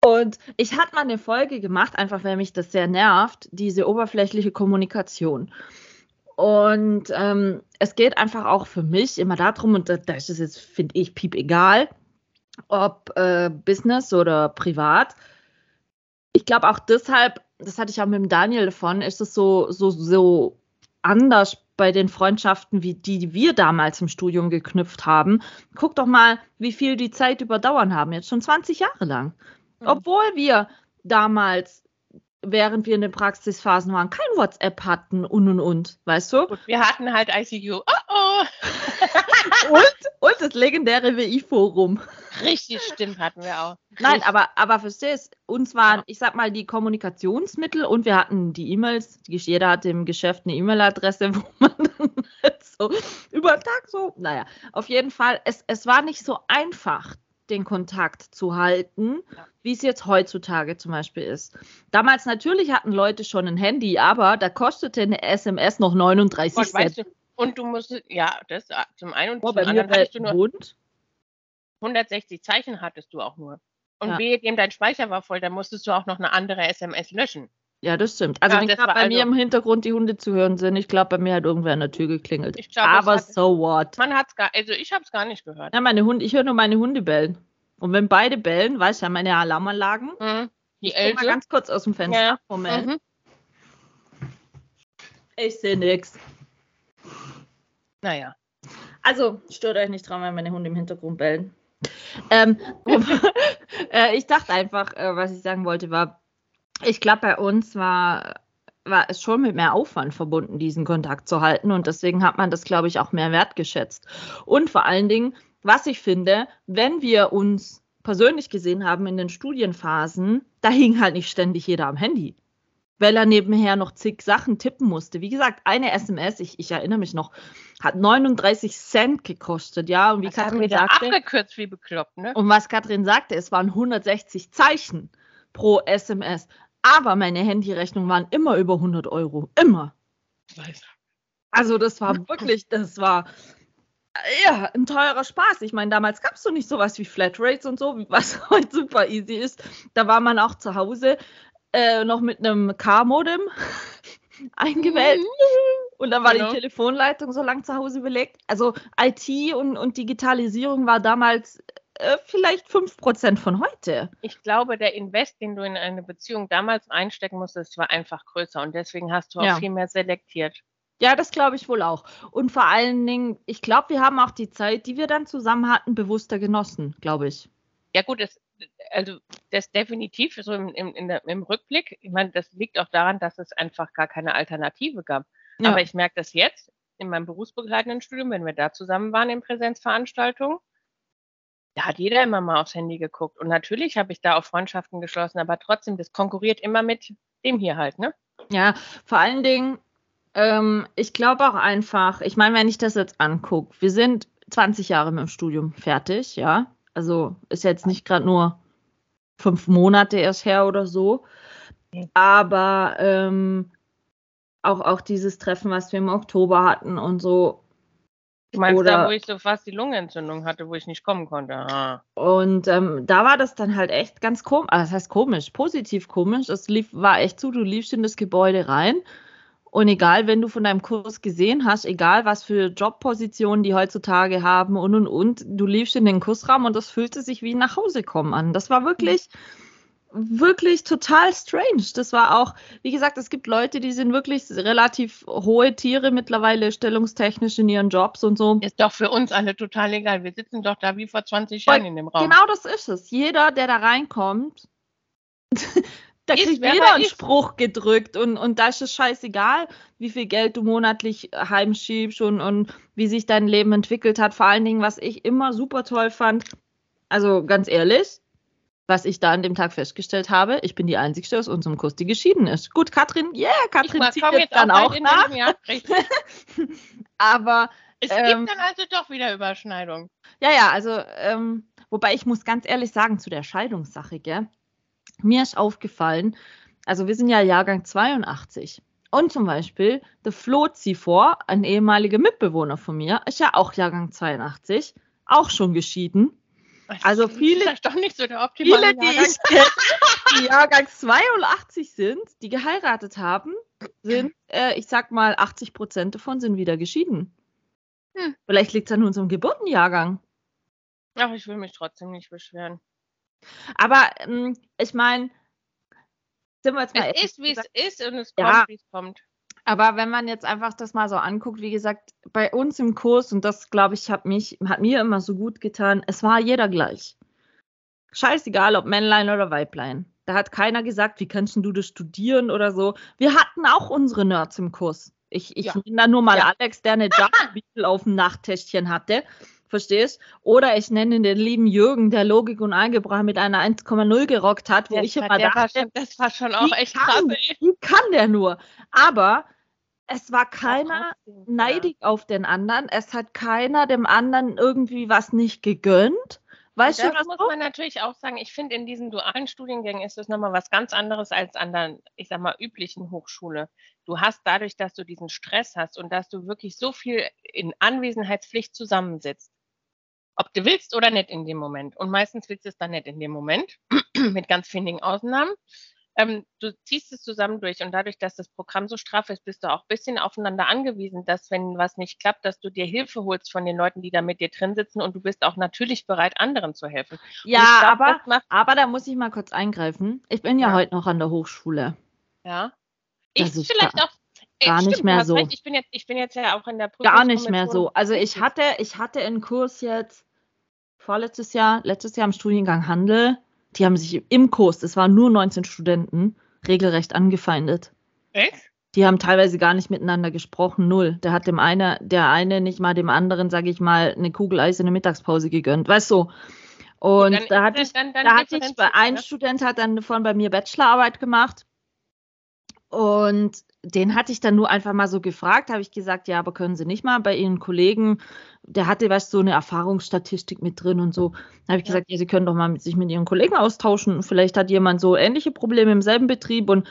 Und ich hatte mal eine Folge gemacht, einfach weil mich das sehr nervt, diese oberflächliche Kommunikation. Und ähm, es geht einfach auch für mich immer darum, und da, da ist es jetzt, finde ich, piep egal, ob äh, Business oder privat. Ich glaube auch deshalb, das hatte ich auch mit dem Daniel davon, ist es so, so, so anders bei den Freundschaften, wie die, die wir damals im Studium geknüpft haben. Guck doch mal, wie viel die Zeit überdauern haben, jetzt schon 20 Jahre lang. Mhm. Obwohl wir damals, während wir in den Praxisphasen waren, kein WhatsApp hatten und und und, weißt du? Gut, wir hatten halt ICU. Oh oh! und, und das legendäre WI-Forum. Richtig, stimmt, hatten wir auch. Nein, aber, aber verstehst, uns waren, ja. ich sag mal, die Kommunikationsmittel und wir hatten die E-Mails, jeder hatte im Geschäft eine E-Mail-Adresse, wo man dann halt so über den Tag so, naja, auf jeden Fall, es, es war nicht so einfach, den Kontakt zu halten, wie es jetzt heutzutage zum Beispiel ist. Damals natürlich hatten Leute schon ein Handy, aber da kostete eine SMS noch 39 Cent. Weißt du, und du musst, ja, das zum einen und oh, zum anderen hattest du nur, Hund? 160 Zeichen hattest du auch nur. Und ja. wehe dem dein Speicher war voll, dann musstest du auch noch eine andere SMS löschen. Ja, das stimmt. Also, ja, wenn gerade bei also, mir im Hintergrund die Hunde zu hören sind, ich glaube, bei mir hat irgendwer an der Tür geklingelt. Glaub, Aber hat, so what? Man hat's gar, also ich habe es gar nicht gehört. Ja, meine Hunde, ich höre nur meine Hunde bellen. Und wenn beide bellen, weiß ja meine Alarmanlagen. Mhm. Die ich mal ganz kurz aus dem Fenster. Ja. Moment. Mhm. Ich sehe nichts. Naja. Also, stört euch nicht dran, wenn meine Hunde im Hintergrund bellen. Ähm, äh, ich dachte einfach, äh, was ich sagen wollte, war, ich glaube, bei uns war, war es schon mit mehr Aufwand verbunden, diesen Kontakt zu halten. Und deswegen hat man das, glaube ich, auch mehr wertgeschätzt. Und vor allen Dingen, was ich finde, wenn wir uns persönlich gesehen haben in den Studienphasen, da hing halt nicht ständig jeder am Handy weil er nebenher noch zig Sachen tippen musste. Wie gesagt, eine SMS, ich, ich erinnere mich noch, hat 39 Cent gekostet, ja. Und wie das Katrin sagte, abgekürzt wie bekloppt, ne? Und was Katrin sagte, es waren 160 Zeichen pro SMS. Aber meine Handyrechnungen waren immer über 100 Euro. Immer. Also das war wirklich, das war ja, ein teurer Spaß. Ich meine, damals gab es so nicht sowas wie Flatrates und so, was heute super easy ist. Da war man auch zu Hause äh, noch mit einem K-Modem eingewählt. Und dann war genau. die Telefonleitung so lang zu Hause belegt. Also IT und, und Digitalisierung war damals äh, vielleicht 5% von heute. Ich glaube, der Invest, den du in eine Beziehung damals einstecken musstest, war einfach größer und deswegen hast du auch ja. viel mehr selektiert. Ja, das glaube ich wohl auch. Und vor allen Dingen, ich glaube, wir haben auch die Zeit, die wir dann zusammen hatten, bewusster genossen, glaube ich. Ja, gut, das, also das definitiv so im, im, der, im Rückblick. Ich meine, das liegt auch daran, dass es einfach gar keine Alternative gab. Ja. Aber ich merke das jetzt in meinem berufsbegleitenden Studium, wenn wir da zusammen waren in Präsenzveranstaltungen. Da hat jeder immer mal aufs Handy geguckt. Und natürlich habe ich da auch Freundschaften geschlossen, aber trotzdem, das konkurriert immer mit dem hier halt, ne? Ja, vor allen Dingen, ähm, ich glaube auch einfach, ich meine, wenn ich das jetzt angucke, wir sind 20 Jahre mit dem Studium fertig, ja. Also ist jetzt nicht gerade nur fünf Monate erst her oder so. Aber ähm, auch, auch dieses Treffen, was wir im Oktober hatten und so. Du meinst oder, da, wo ich so fast die Lungenentzündung hatte, wo ich nicht kommen konnte. Ah. Und ähm, da war das dann halt echt ganz komisch. Also das heißt komisch, positiv komisch. Es lief, war echt so, du liefst in das Gebäude rein und egal, wenn du von deinem Kurs gesehen hast, egal was für Jobpositionen die heutzutage haben und und und, du liefst in den Kursraum und das fühlte sich wie nach Hause kommen an. Das war wirklich, wirklich total strange. Das war auch, wie gesagt, es gibt Leute, die sind wirklich relativ hohe Tiere mittlerweile stellungstechnisch in ihren Jobs und so. Ist doch für uns alle total egal. Wir sitzen doch da wie vor 20 Jahren in dem Raum. Genau das ist es. Jeder, der da reinkommt, da kriegt ist, jeder einen Spruch gedrückt und, und da ist es scheißegal, wie viel Geld du monatlich heimschiebst und, und wie sich dein Leben entwickelt hat. Vor allen Dingen, was ich immer super toll fand, also ganz ehrlich, was ich da an dem Tag festgestellt habe, ich bin die Einzige aus unserem Kurs, die geschieden ist. Gut, Katrin, yeah, Katrin zieht jetzt, jetzt dann auch, auch nach. Aber es ähm, gibt dann also doch wieder Überschneidung. Ja, ja, also ähm, wobei ich muss ganz ehrlich sagen zu der Scheidungssache, gell? Mir ist aufgefallen, also wir sind ja Jahrgang 82. Und zum Beispiel der Flo Zivor, ein ehemaliger Mitbewohner von mir, ist ja auch Jahrgang 82, auch schon geschieden. Also viele, das ist doch nicht so der optimale viele, die ich kenne, die Jahrgang 82 sind, die geheiratet haben, sind, äh, ich sag mal, 80 Prozent davon sind wieder geschieden. Hm. Vielleicht liegt es an unserem Geburtenjahrgang. Ach, ich will mich trotzdem nicht beschweren. Aber ähm, ich meine, sind wir jetzt mal. Es ist, wie es ist und es kommt, ja, wie es kommt. Aber wenn man jetzt einfach das mal so anguckt, wie gesagt, bei uns im Kurs, und das glaube ich, hat, mich, hat mir immer so gut getan, es war jeder gleich. Scheißegal, ob Männlein oder Weiblein. Da hat keiner gesagt, wie kannst du das studieren oder so. Wir hatten auch unsere Nerds im Kurs. Ich, ich ja. nenne da nur mal ja. Alex, der eine Java-Bibel auf dem Nachttäschchen hatte verstehst? Oder ich nenne den lieben Jürgen, der Logik und Algebra mit einer 1,0 gerockt hat, wo das ich immer dachte, war schon, das war schon auch echt krass. Wie kann der nur? Aber es war keiner neidig auf den anderen. Es hat keiner dem anderen irgendwie was nicht gegönnt. Weißt das du, das muss so? man natürlich auch sagen. Ich finde, in diesen dualen Studiengängen ist das nochmal was ganz anderes als an der, ich sag mal, üblichen Hochschule. Du hast dadurch, dass du diesen Stress hast und dass du wirklich so viel in Anwesenheitspflicht zusammensitzt, ob du willst oder nicht in dem Moment. Und meistens willst du es dann nicht in dem Moment, mit ganz wenigen Ausnahmen. Ähm, du ziehst es zusammen durch und dadurch, dass das Programm so straff ist, bist du auch ein bisschen aufeinander angewiesen, dass wenn was nicht klappt, dass du dir Hilfe holst von den Leuten, die da mit dir drin sitzen und du bist auch natürlich bereit, anderen zu helfen. Ja, glaub, aber, aber da muss ich mal kurz eingreifen. Ich bin ja, ja. heute noch an der Hochschule. Ja. Ich vielleicht auch gar Stimmt, nicht mehr so. Recht. Ich bin, jetzt, ich bin jetzt ja auch in der Prüfung. Gar nicht mehr so. Also ich hatte, ich hatte einen Kurs jetzt vorletztes Jahr, letztes Jahr im Studiengang Handel. Die haben sich im Kurs, es waren nur 19 Studenten, regelrecht angefeindet. Echt? Die haben teilweise gar nicht miteinander gesprochen, null. Der hat dem eine, der eine nicht mal dem anderen, sage ich mal, eine Kugel Eis in der Mittagspause gegönnt, weißt du? Und dann, da hatte ich, dann, dann da hatte ich, ein Student hat dann von bei mir Bachelorarbeit gemacht und den hatte ich dann nur einfach mal so gefragt, habe ich gesagt, ja, aber können Sie nicht mal bei Ihren Kollegen, der hatte was so eine Erfahrungsstatistik mit drin und so. Da habe ich ja. gesagt, ja, Sie können doch mal mit, sich mit Ihren Kollegen austauschen. Vielleicht hat jemand so ähnliche Probleme im selben Betrieb und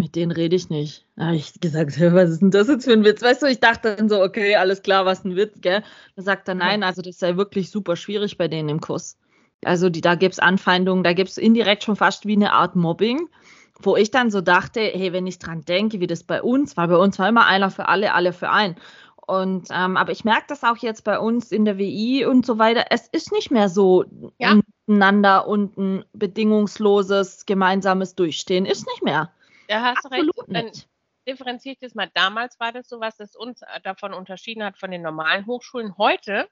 mit denen rede ich nicht. Da habe ich gesagt, was ist denn das jetzt für ein Witz? Weißt du, ich dachte dann so, okay, alles klar, was ein Witz, gell? Da sagt er, nein, also das sei wirklich super schwierig bei denen im Kurs. Also die, da gibt es Anfeindungen, da gibt es indirekt schon fast wie eine Art Mobbing wo ich dann so dachte, hey, wenn ich dran denke, wie das bei uns war, bei uns war immer einer für alle, alle für einen. Und ähm, aber ich merke das auch jetzt bei uns in der WI und so weiter. Es ist nicht mehr so Ja. miteinander und ein bedingungsloses gemeinsames Durchstehen. Ist nicht mehr. Da hast du recht. Absolut Dann nicht. differenziere ich das mal. Damals war das so, was das uns äh, davon unterschieden hat von den normalen Hochschulen. Heute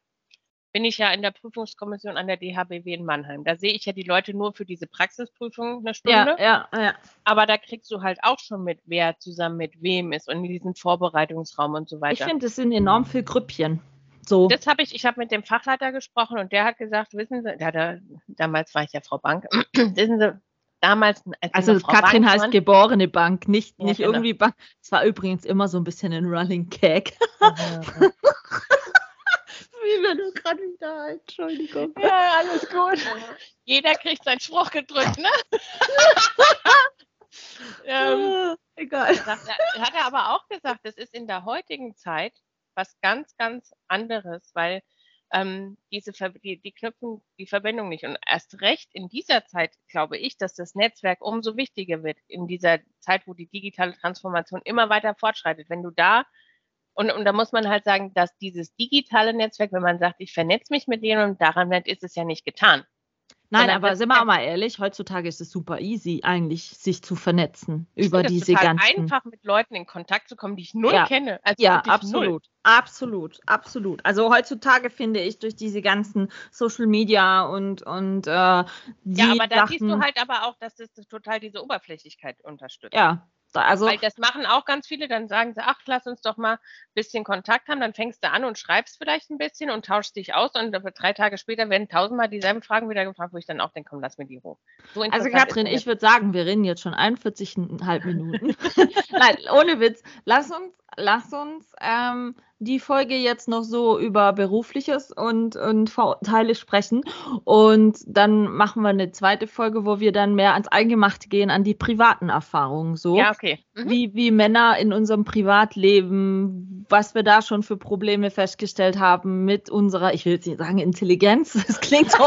bin ich ja in der Prüfungskommission an der DHBW in Mannheim. Da sehe ich ja die Leute nur für diese Praxisprüfung eine Stunde. Ja, ja, ja. Aber da kriegst du halt auch schon mit, wer zusammen mit wem ist und in diesem Vorbereitungsraum und so Ich weiter. finde, es sind enorm viel Grüppchen. So. Das habe ich, ich habe mit dem Fachleiter gesprochen und der hat gesagt, wissen Sie, der, der, damals war ich ja Frau Bank, wissen Sie, damals, als Also Frau Katrin Bank heißt waren, geborene Bank, nicht, Ja, nicht genau. irgendwie Bank. Es war übrigens immer so ein bisschen ein Running Gag. Wie wenn du gerade wieder, Entschuldigung. Ja, alles gut. Jeder kriegt seinen Spruch gedrückt, ne? ähm, Egal. sagt hat er aber auch gesagt, das ist in der heutigen Zeit was ganz, ganz anderes, weil ähm, diese Ver die, die knüpfen die Verbindung nicht. Und erst recht in dieser Zeit glaube ich, dass das Netzwerk umso wichtiger wird, in dieser Zeit, wo die digitale Transformation immer weiter fortschreitet. Wenn du da und, und da muss man halt sagen, dass dieses digitale Netzwerk, wenn man sagt, ich vernetze mich mit denen und daran ist es ja nicht getan. Nein, Sondern aber sind wir auch mal ehrlich, heutzutage ist es super easy, eigentlich sich zu vernetzen über diese total ganzen. einfach mit Leuten in Kontakt zu kommen, die ich null Ja. kenne. Also Ja, wirklich Null. absolut. Absolut, absolut. Also heutzutage finde ich durch diese ganzen Social Media und, und äh, die Ja, aber da Sachen, siehst du halt aber auch, dass das total diese Oberflächlichkeit unterstützt. ja, also Weil das machen auch ganz viele, dann sagen sie, ach, lass uns doch mal ein bisschen Kontakt haben, dann fängst du an und schreibst vielleicht ein bisschen und tauschst dich aus und drei Tage später werden tausendmal dieselben Fragen wieder gefragt, wo ich dann auch denke, komm, lass mir die hoch. So Also Katrin, ich würde sagen, wir reden jetzt schon 41,5 Minuten. Nein, ohne Witz. Lass uns, lass uns ähm, die Folge jetzt noch so über Berufliches und, und Vorteile sprechen. Und dann machen wir eine zweite Folge, wo wir dann mehr ans Eingemachte gehen, an die privaten Erfahrungen. So. Ja, okay. Mhm. Wie, wie Männer in unserem Privatleben, was wir da schon für Probleme festgestellt haben mit unserer, ich will jetzt nicht sagen Intelligenz, das klingt so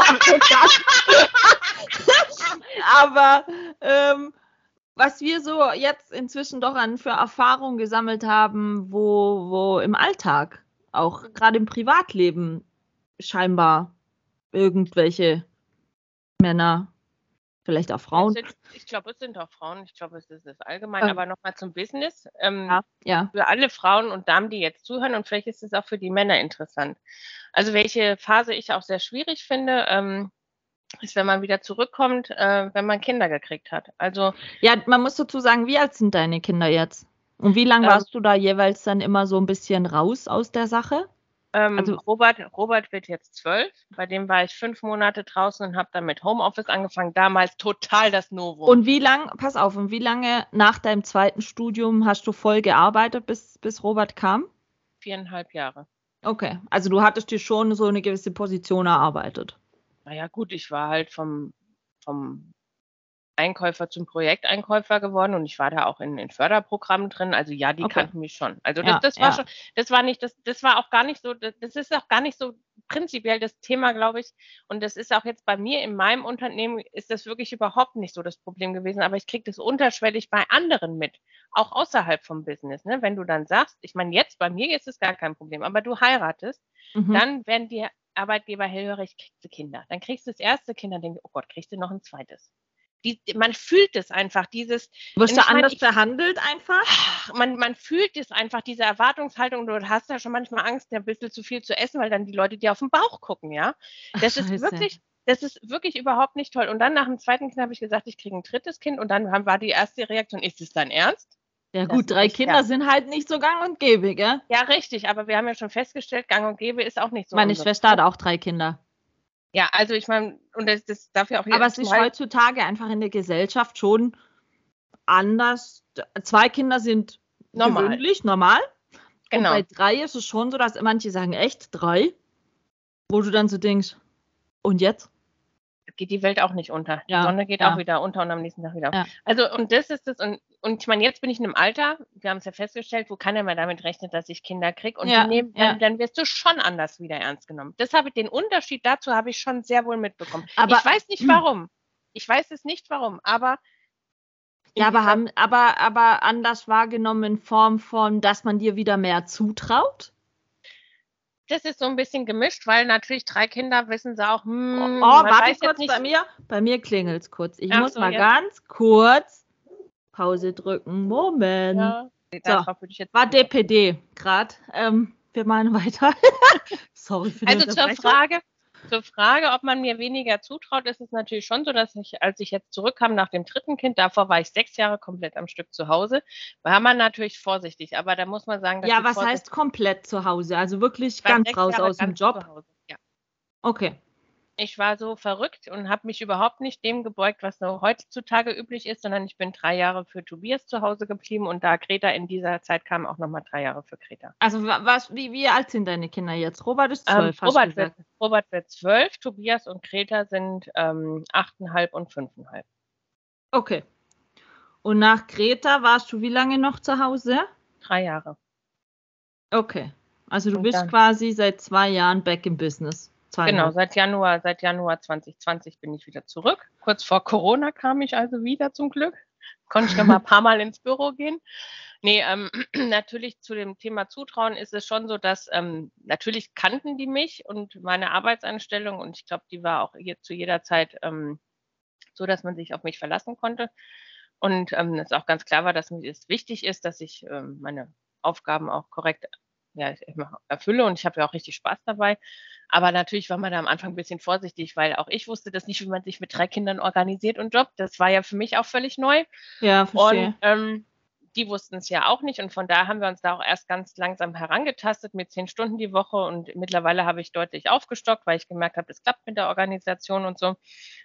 aber ähm, was wir so jetzt inzwischen doch an für Erfahrungen gesammelt haben, wo, wo im Alltag, auch gerade im Privatleben, scheinbar irgendwelche Männer, vielleicht auch Frauen. Sind, ich glaube, es sind auch Frauen, ich glaube, es ist es allgemein, Ähm. aber nochmal zum Business. Ähm, Ja, ja. für alle Frauen und Damen, die jetzt zuhören und vielleicht ist es auch für die Männer interessant. Also welche Phase ich auch sehr schwierig finde, ähm, ist, wenn man wieder zurückkommt, äh, wenn man Kinder gekriegt hat. Also Ja, man muss dazu sagen, wie alt sind deine Kinder jetzt? Und wie lange Ähm, warst du da jeweils dann immer so ein bisschen raus aus der Sache? ähm, Also- Robert, Robert wird jetzt zwölf, bei dem war ich fünf Monate draußen und habe dann mit Homeoffice angefangen, damals total das Novum. Und wie lange, pass auf, und wie lange nach deinem zweiten Studium hast du voll gearbeitet, bis, bis Robert kam? viereinhalb Jahre. Okay, also du hattest dir schon so eine gewisse Position erarbeitet. Naja gut, ich war halt vom, vom Einkäufer zum Projekteinkäufer geworden und ich war da auch in, in Förderprogrammen drin. Also ja, die Okay. kannten mich schon. Also Ja, das, das war ja. schon, das war nicht, das, das war auch gar nicht so, das, das ist auch gar nicht so prinzipiell das Thema, glaube ich. Und das ist auch jetzt bei mir in meinem Unternehmen ist das wirklich überhaupt nicht so das Problem gewesen. Aber ich kriege das unterschwellig bei anderen mit, auch außerhalb vom Business. Ne? Wenn du dann sagst, ich meine jetzt bei mir ist es gar kein Problem, aber du heiratest, Mhm. dann werden die Arbeitgeber hellhörig, kriegst du Kinder. Dann kriegst du das erste Kind, dann denkst du, oh Gott, kriegst du noch ein zweites. Die, man fühlt es einfach, dieses, Wirst du anders ich- behandelt einfach? ach, man, man fühlt es einfach, diese Erwartungshaltung. Du hast ja schon manchmal Angst, ein bisschen zu viel zu essen, weil dann die Leute dir auf den Bauch gucken, ja. Das ist Scheiße. wirklich, das ist wirklich überhaupt nicht toll. Und dann nach dem zweiten Kind habe ich gesagt, ich kriege ein drittes Kind und dann war die erste Reaktion, ist es dein Ernst? Ja gut, drei Kinder ja. sind halt nicht so gang und gäbe, gell? Ja, richtig, aber wir haben ja schon festgestellt, gang und gäbe ist auch nicht so. Meine Schwester hat auch drei Kinder. Ja, also ich meine, und das, das darf ja auch Aber es ist heutzutage einfach in der Gesellschaft schon anders. Zwei Kinder sind Normal. gewöhnlich, normal. Genau. Und bei drei ist es schon so, dass manche sagen, echt, drei? Wo du dann so denkst, und jetzt? Geht die Welt auch nicht unter. Ja, Die Sonne geht ja. auch wieder unter und am nächsten Tag wieder. auf. Ja. Also, und das ist es. Und, und ich meine, jetzt bin ich in einem Alter, wir haben es ja festgestellt, wo keiner mehr damit rechnet, dass ich Kinder kriege. Und nehmen, dann, dann wirst du schon anders wieder ernst genommen. Das habe ich, den Unterschied dazu habe ich schon sehr wohl mitbekommen. Aber- ich weiß nicht warum. Ich weiß es nicht warum, aber Ja, aber, haben, aber, aber anders wahrgenommen in Form von, dass man dir wieder mehr zutraut? Das ist so ein bisschen gemischt, weil natürlich drei Kinder wissen sie auch, hm, oh, oh warte kurz bei mir. Bei mir klingelt es kurz. Ich Ach muss so, mal jetzt. ganz kurz Pause drücken. Moment. Ja, so, war DPD gerade. Ähm, wir machen weiter. Sorry für die Also zur Frage, zur Frage, ob man mir weniger zutraut, ist es natürlich schon so, dass ich, als ich jetzt zurückkam nach dem dritten Kind, davor war ich sechs Jahre komplett am Stück zu Hause, war man natürlich vorsichtig. Aber da muss man sagen, dass Ja, was heißt komplett zu Hause? Also wirklich ganz raus Jahre aus dem Job? Ja. Okay ich war so verrückt und habe mich überhaupt nicht dem gebeugt, was so heutzutage üblich ist, sondern ich bin drei Jahre für Tobias zu Hause geblieben und da Greta in dieser Zeit kam, auch nochmal drei Jahre für Greta. Also was, wie, wie alt sind deine Kinder jetzt? Robert ist ähm, zwölf. Ähm, Robert, wird, Robert wird zwölf, Tobias und Greta sind ähm, achteinhalb und fünfeinhalb. Okay. Und nach Greta warst du wie lange noch zu Hause? Drei Jahre. Okay. Also du und bist quasi seit zwei Jahren back im Business. Genau, seit Januar, seit Januar 2020 bin ich wieder zurück. Kurz vor Corona kam ich also wieder zum Glück. Konnte ich noch mal ein paar Mal ins Büro gehen. Nee, ähm, natürlich zu dem Thema Zutrauen ist es schon so, dass ähm, natürlich kannten die mich und meine Arbeitseinstellung und ich glaube, die war auch hier zu jeder Zeit ähm, so, dass man sich auf mich verlassen konnte. Und ähm, es auch ganz klar war, dass mir es wichtig ist, dass ich ähm, meine Aufgaben auch korrekt ja, ich erfülle und ich habe ja auch richtig Spaß dabei. Aber natürlich war man da am Anfang ein bisschen vorsichtig, weil auch ich wusste das nicht, wie man sich mit drei Kindern organisiert und jobbt. Das war ja für mich auch völlig neu. Ja, verstehe. Und ähm, die wussten es ja auch nicht und von da haben wir uns da auch erst ganz langsam herangetastet mit zehn Stunden die Woche und mittlerweile habe ich deutlich aufgestockt, weil ich gemerkt habe, das klappt mit der Organisation und so.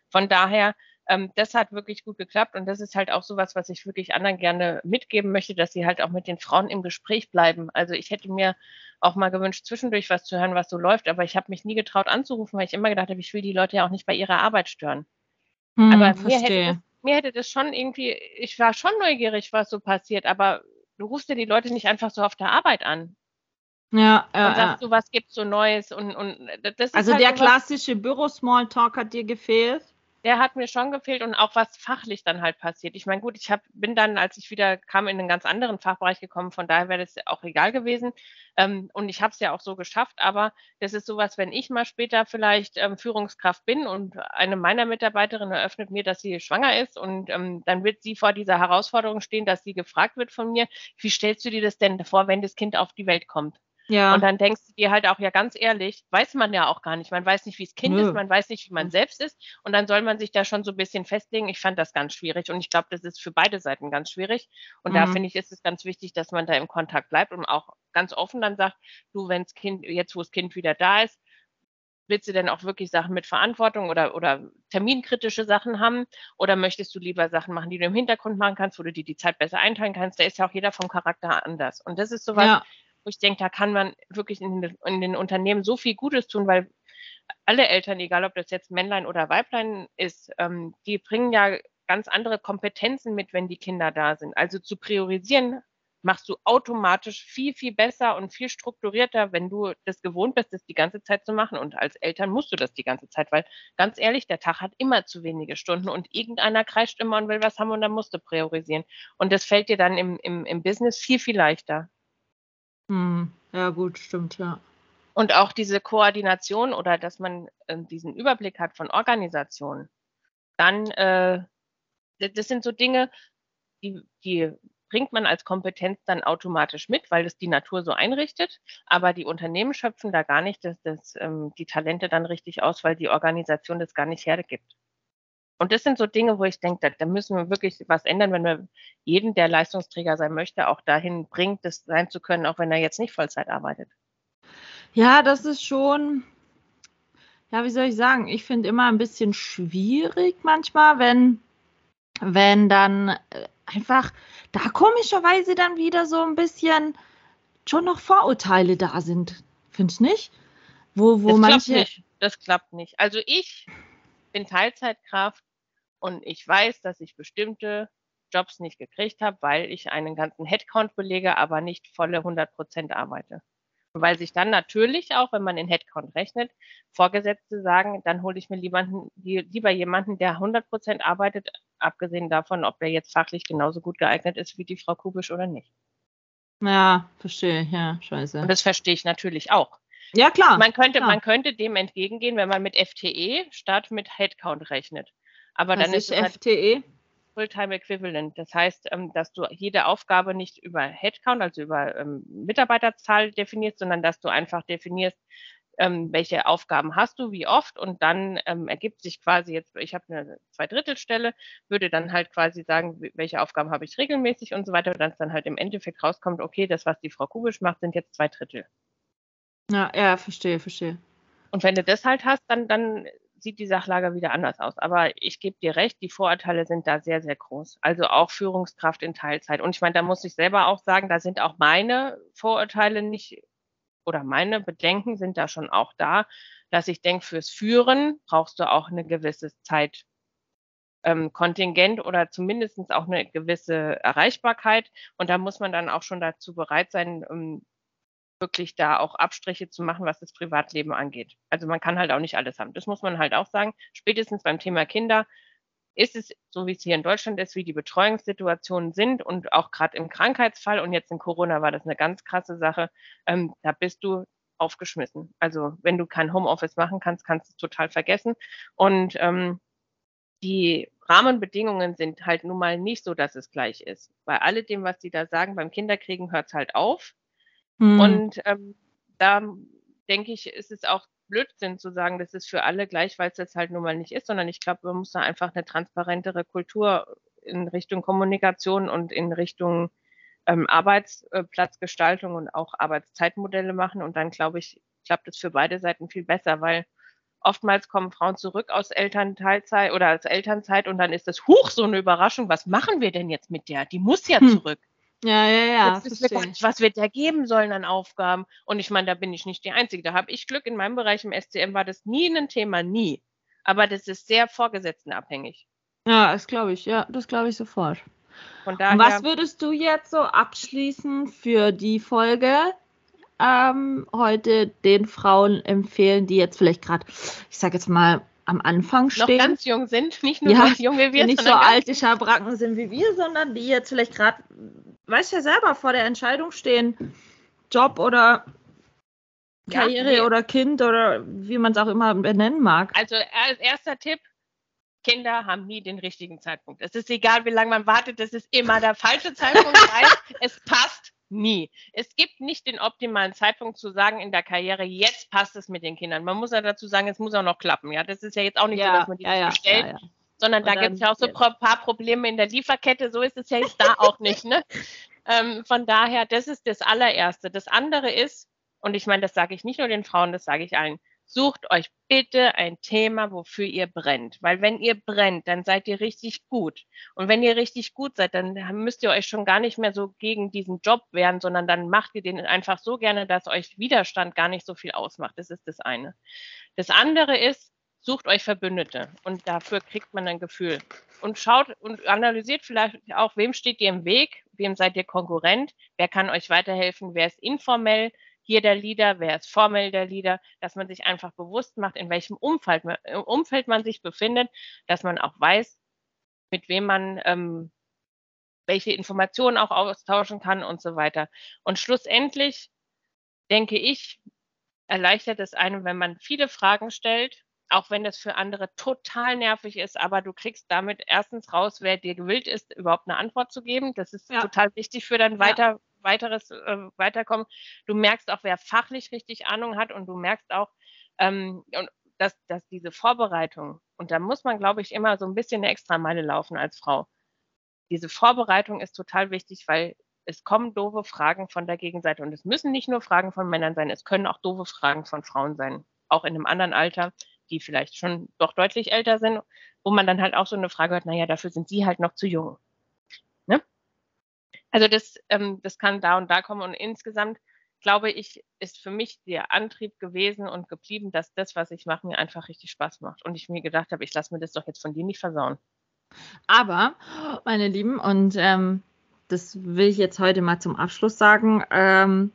Von daher ähm, das hat wirklich gut geklappt und das ist halt auch sowas, was ich wirklich anderen gerne mitgeben möchte, dass sie halt auch mit den Frauen im Gespräch bleiben. Also ich hätte mir auch mal gewünscht, zwischendurch was zu hören, was so läuft, aber ich habe mich nie getraut anzurufen, weil ich immer gedacht habe, ich will die Leute ja auch nicht bei ihrer Arbeit stören. Hm, aber mir hätte, das, mir hätte das schon irgendwie, ich war schon neugierig, was so passiert, aber du rufst dir die Leute nicht einfach so auf der Arbeit an. Ja, ja. Und sagst ja. du, was gibt's so Neues und, und das ist Also halt der klassische Büro-Smalltalk hat dir gefehlt? Der hat mir schon gefehlt und auch was fachlich dann halt passiert. Ich meine, gut, ich hab, bin dann, als ich wieder kam, in einen ganz anderen Fachbereich gekommen, von daher wäre das auch egal gewesen. Ähm, und ich habe es ja auch so geschafft, aber das ist sowas, wenn ich mal später vielleicht ähm, Führungskraft bin und eine meiner Mitarbeiterinnen eröffnet mir, dass sie schwanger ist und ähm, dann wird sie vor dieser Herausforderung stehen, dass sie gefragt wird von mir, wie stellst du dir das denn vor, wenn das Kind auf die Welt kommt? Ja. Und dann denkst du dir halt auch, ja, ganz ehrlich, weiß man ja auch gar nicht. Man weiß nicht, wie das Kind Nö. ist, man weiß nicht, wie man selbst ist. Und dann soll man sich da schon so ein bisschen festlegen. Ich fand das ganz schwierig und ich glaube, das ist für beide Seiten ganz schwierig. Und mhm. da finde ich, ist es ganz wichtig, dass man da im Kontakt bleibt und auch ganz offen dann sagt, du, wenn das Kind, jetzt wo das Kind wieder da ist, willst du denn auch wirklich Sachen mit Verantwortung oder, oder terminkritische Sachen haben? Oder möchtest du lieber Sachen machen, die du im Hintergrund machen kannst, wo du dir die Zeit besser einteilen kannst? Da ist ja auch jeder vom Charakter anders. Und das ist sowas, ja wo ich denke, da kann man wirklich in, in, den Unternehmen so viel Gutes tun, weil alle Eltern, egal ob das jetzt Männlein oder Weiblein ist, ähm, die bringen ja ganz andere Kompetenzen mit, wenn die Kinder da sind. Also zu priorisieren machst du automatisch viel, viel besser und viel strukturierter, wenn du das gewohnt bist, das die ganze Zeit zu machen. Und als Eltern musst du das die ganze Zeit, weil ganz ehrlich, der Tag hat immer zu wenige Stunden und irgendeiner kreischt immer und will was haben und dann musst du priorisieren. Und das fällt dir dann im, im, im Business viel, viel leichter. Hm. Ja, gut, stimmt, ja. Und auch diese Koordination oder dass man äh, diesen Überblick hat von Organisationen, dann, äh, das sind so Dinge, die, die bringt man als Kompetenz dann automatisch mit, weil es die Natur so einrichtet. Aber die Unternehmen schöpfen da gar nicht das, das, ähm, die Talente dann richtig aus, weil die Organisation das gar nicht hergibt. Und das sind so Dinge, wo ich denke, da, da, müssen wir wirklich was ändern, wenn wir jeden, der Leistungsträger sein möchte, auch dahin bringt, das sein zu können, auch wenn er jetzt nicht Vollzeit arbeitet. Ja, das ist schon, ja, wie soll ich sagen, ich finde immer ein bisschen schwierig manchmal, wenn, wenn dann äh, einfach da komischerweise dann wieder so ein bisschen schon noch Vorurteile da sind. Findest du nicht? Wo, wo das manche. Klappt nicht. Das klappt nicht. Also ich bin Teilzeitkraft und ich weiß, dass ich bestimmte Jobs nicht gekriegt habe, weil ich einen ganzen Headcount belege, aber nicht volle 100 Prozent arbeite. Weil sich dann natürlich auch, wenn man in Headcount rechnet, Vorgesetzte sagen, dann hole ich mir jemanden, lieber jemanden, der 100 Prozent arbeitet, abgesehen davon, ob der jetzt fachlich genauso gut geeignet ist wie die Frau Kubisch oder nicht. Ja, verstehe, ja, scheiße. Und das verstehe ich natürlich auch. Ja, klar. Man könnte, klar. man könnte dem entgegengehen, wenn man mit FTE statt mit Headcount rechnet. Aber Was dann ist, ist halt FTE. Fulltime Equivalent. Das heißt, ähm, dass du jede Aufgabe nicht über Headcount, also über ähm, Mitarbeiterzahl definierst, sondern dass du einfach definierst, ähm, welche Aufgaben hast du, wie oft und dann ähm, ergibt sich quasi jetzt, ich habe eine Zweidrittelstelle, würde dann halt quasi sagen, welche Aufgaben habe ich regelmäßig und so weiter, und dass dann halt im Endeffekt rauskommt, okay, das, was die Frau Kubisch macht, sind jetzt zwei Drittel. Ja, ja, verstehe, verstehe. Und wenn du das halt hast, dann, dann sieht die Sachlage wieder anders aus. Aber ich gebe dir recht, die Vorurteile sind da sehr, sehr groß. Also auch Führungskraft in Teilzeit. Und ich meine, da muss ich selber auch sagen, da sind auch meine Vorurteile nicht oder meine Bedenken sind da schon auch da, dass ich denke, fürs Führen brauchst du auch eine gewisse Zeit. Ähm, Kontingent oder zumindest auch eine gewisse Erreichbarkeit. Und da muss man dann auch schon dazu bereit sein, um wirklich da auch Abstriche zu machen, was das Privatleben angeht. Also man kann halt auch nicht alles haben. Das muss man halt auch sagen. Spätestens beim Thema Kinder ist es, so wie es hier in Deutschland ist, wie die Betreuungssituationen sind und auch gerade im Krankheitsfall und jetzt in Corona war das eine ganz krasse Sache, ähm, da bist du aufgeschmissen. Also wenn du kein Homeoffice machen kannst, kannst du es total vergessen. Und ähm, die Rahmenbedingungen sind halt nun mal nicht so, dass es gleich ist. Bei alledem, was die da sagen, beim Kinderkriegen hört es halt auf. Hm. Und ähm, da denke ich, ist es auch Blödsinn zu sagen, das ist für alle gleich, weil es jetzt halt nun mal nicht ist, sondern ich glaube, man muss da einfach eine transparentere Kultur in Richtung Kommunikation und in Richtung ähm, Arbeitsplatzgestaltung und auch Arbeitszeitmodelle machen. Und dann glaube ich, klappt es für beide Seiten viel besser, weil oftmals kommen Frauen zurück aus Elternteilzeit oder als Elternzeit und dann ist das Huch so eine Überraschung. Was machen wir denn jetzt mit der? Die muss ja Hm. zurück. Ja, ja, ja. Gott, was wird der geben sollen an Aufgaben? Und ich meine, da bin ich nicht die Einzige. Da habe ich Glück. In meinem Bereich im SCM war das nie ein Thema, nie. Aber das ist sehr vorgesetztenabhängig. Ja, das glaube ich, ja, das glaube ich sofort. Von Und daher, was würdest du jetzt so abschließend für die Folge ähm, heute den Frauen empfehlen, die jetzt vielleicht gerade, ich sage jetzt mal, am Anfang noch stehen? ganz jung sind, nicht nur Ja, so jung wie wir, nicht so ganz- alte Schabracken sind wie wir, sondern die jetzt vielleicht gerade, weißt ja selber, vor der Entscheidung stehen, Job oder Ja, Karriere nee. oder Kind oder wie man es auch immer benennen mag. Also als erster Tipp, Kinder haben nie den richtigen Zeitpunkt. Es ist egal, wie lange man wartet, das ist immer der falsche Zeitpunkt, weil es passt nie. Es gibt nicht den optimalen Zeitpunkt zu sagen in der Karriere, jetzt passt es mit den Kindern. Man muss ja dazu sagen, es muss auch noch klappen. Ja, das ist ja jetzt auch nicht so, dass man die nicht bestellt, ja, ja. Sondern da gibt es ja auch so ein paar Probleme in der Lieferkette. So ist es ja jetzt da auch nicht. Ne? Ähm, von daher, das ist das allererste. Das andere ist, und ich meine, das sage ich nicht nur den Frauen, das sage ich allen, sucht euch bitte ein Thema, wofür ihr brennt. Weil wenn ihr brennt, dann seid ihr richtig gut. Und wenn ihr richtig gut seid, dann müsst ihr euch schon gar nicht mehr so gegen diesen Job wehren, sondern dann macht ihr den einfach so gerne, dass euch Widerstand gar nicht so viel ausmacht. Das ist das eine. Das andere ist, sucht euch Verbündete und dafür kriegt man ein Gefühl. Und schaut und analysiert vielleicht auch, wem steht ihr im Weg, wem seid ihr Konkurrent, wer kann euch weiterhelfen, wer ist informell hier der Leader, wer ist formell der Leader, dass man sich einfach bewusst macht, in welchem Umfeld, man- Umfeld man sich befindet, dass man auch weiß, mit wem man ähm, welche Informationen auch austauschen kann und so weiter. Und schlussendlich denke ich, erleichtert es einem, wenn man viele Fragen stellt, auch wenn das für andere total nervig ist, aber du kriegst damit erstens raus, wer dir gewillt ist, überhaupt eine Antwort zu geben. Das ist Ja. total wichtig für dein Ja. weiter, weiteres äh, Weiterkommen. Du merkst auch, wer fachlich richtig Ahnung hat und du merkst auch, ähm, dass, dass diese Vorbereitung, und da muss man, glaube ich, immer so ein bisschen eine Extrameile laufen als Frau. Diese Vorbereitung ist total wichtig, weil es kommen doofe Fragen von der Gegenseite. Und es müssen nicht nur Fragen von Männern sein, es können auch doofe Fragen von Frauen sein. Auch in einem anderen Alter, die vielleicht schon doch deutlich älter sind, wo man dann halt auch so eine Frage hört, naja, dafür sind sie halt noch zu jung. Ne? Also das, ähm, das kann da und da kommen. Und insgesamt glaube ich, ist für mich der Antrieb gewesen und geblieben, dass das, was ich mache, mir einfach richtig Spaß macht. Und ich mir gedacht habe, ich lasse mir das doch jetzt von dir nicht versauen. Aber, meine Lieben, und ähm, das will ich jetzt heute mal zum Abschluss sagen, ähm,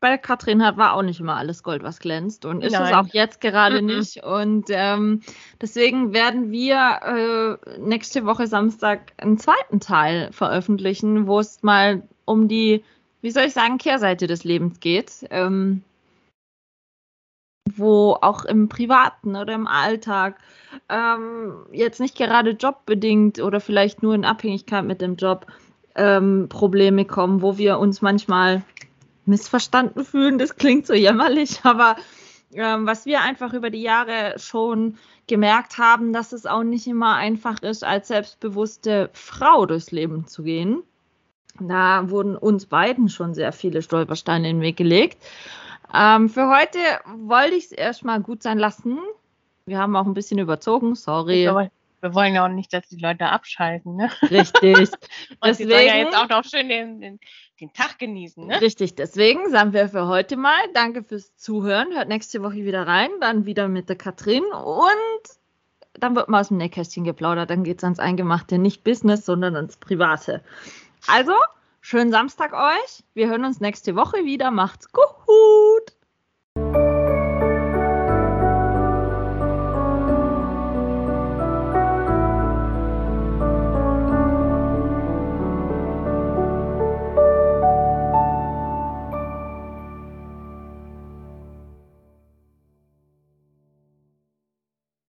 bei Katrin hat, war auch nicht immer alles Gold, was glänzt und ist Nein. es auch jetzt gerade Mhm. nicht. Und ähm, deswegen werden wir äh, nächste Woche Samstag einen zweiten Teil veröffentlichen, wo es mal um die, wie soll ich sagen, Kehrseite des Lebens geht. Ähm, wo auch im Privaten oder im Alltag ähm, jetzt nicht gerade jobbedingt oder vielleicht nur in Abhängigkeit mit dem Job ähm, Probleme kommen, wo wir uns manchmal missverstanden fühlen. Das klingt so jämmerlich, aber ähm, was wir einfach über die Jahre schon gemerkt haben, dass es auch nicht immer einfach ist, als selbstbewusste Frau durchs Leben zu gehen. Da wurden uns beiden schon sehr viele Stolpersteine in den Weg gelegt. Ähm, für heute wollte ich es erstmal gut sein lassen. Wir haben auch ein bisschen überzogen, sorry. Wir wollen ja auch nicht, dass die Leute abschalten, ne? Richtig. Und sie sollen ja Deswegen- jetzt auch noch schön den, den, den Tag genießen, ne? Richtig, deswegen sagen wir für heute mal Danke fürs Zuhören. Hört nächste Woche wieder rein, dann wieder mit der Katrin und dann wird mal aus dem Nähkästchen geplaudert. Dann geht es ans Eingemachte, nicht Business, sondern ans Private. Also, schönen Samstag euch. Wir hören uns nächste Woche wieder. Macht's gut.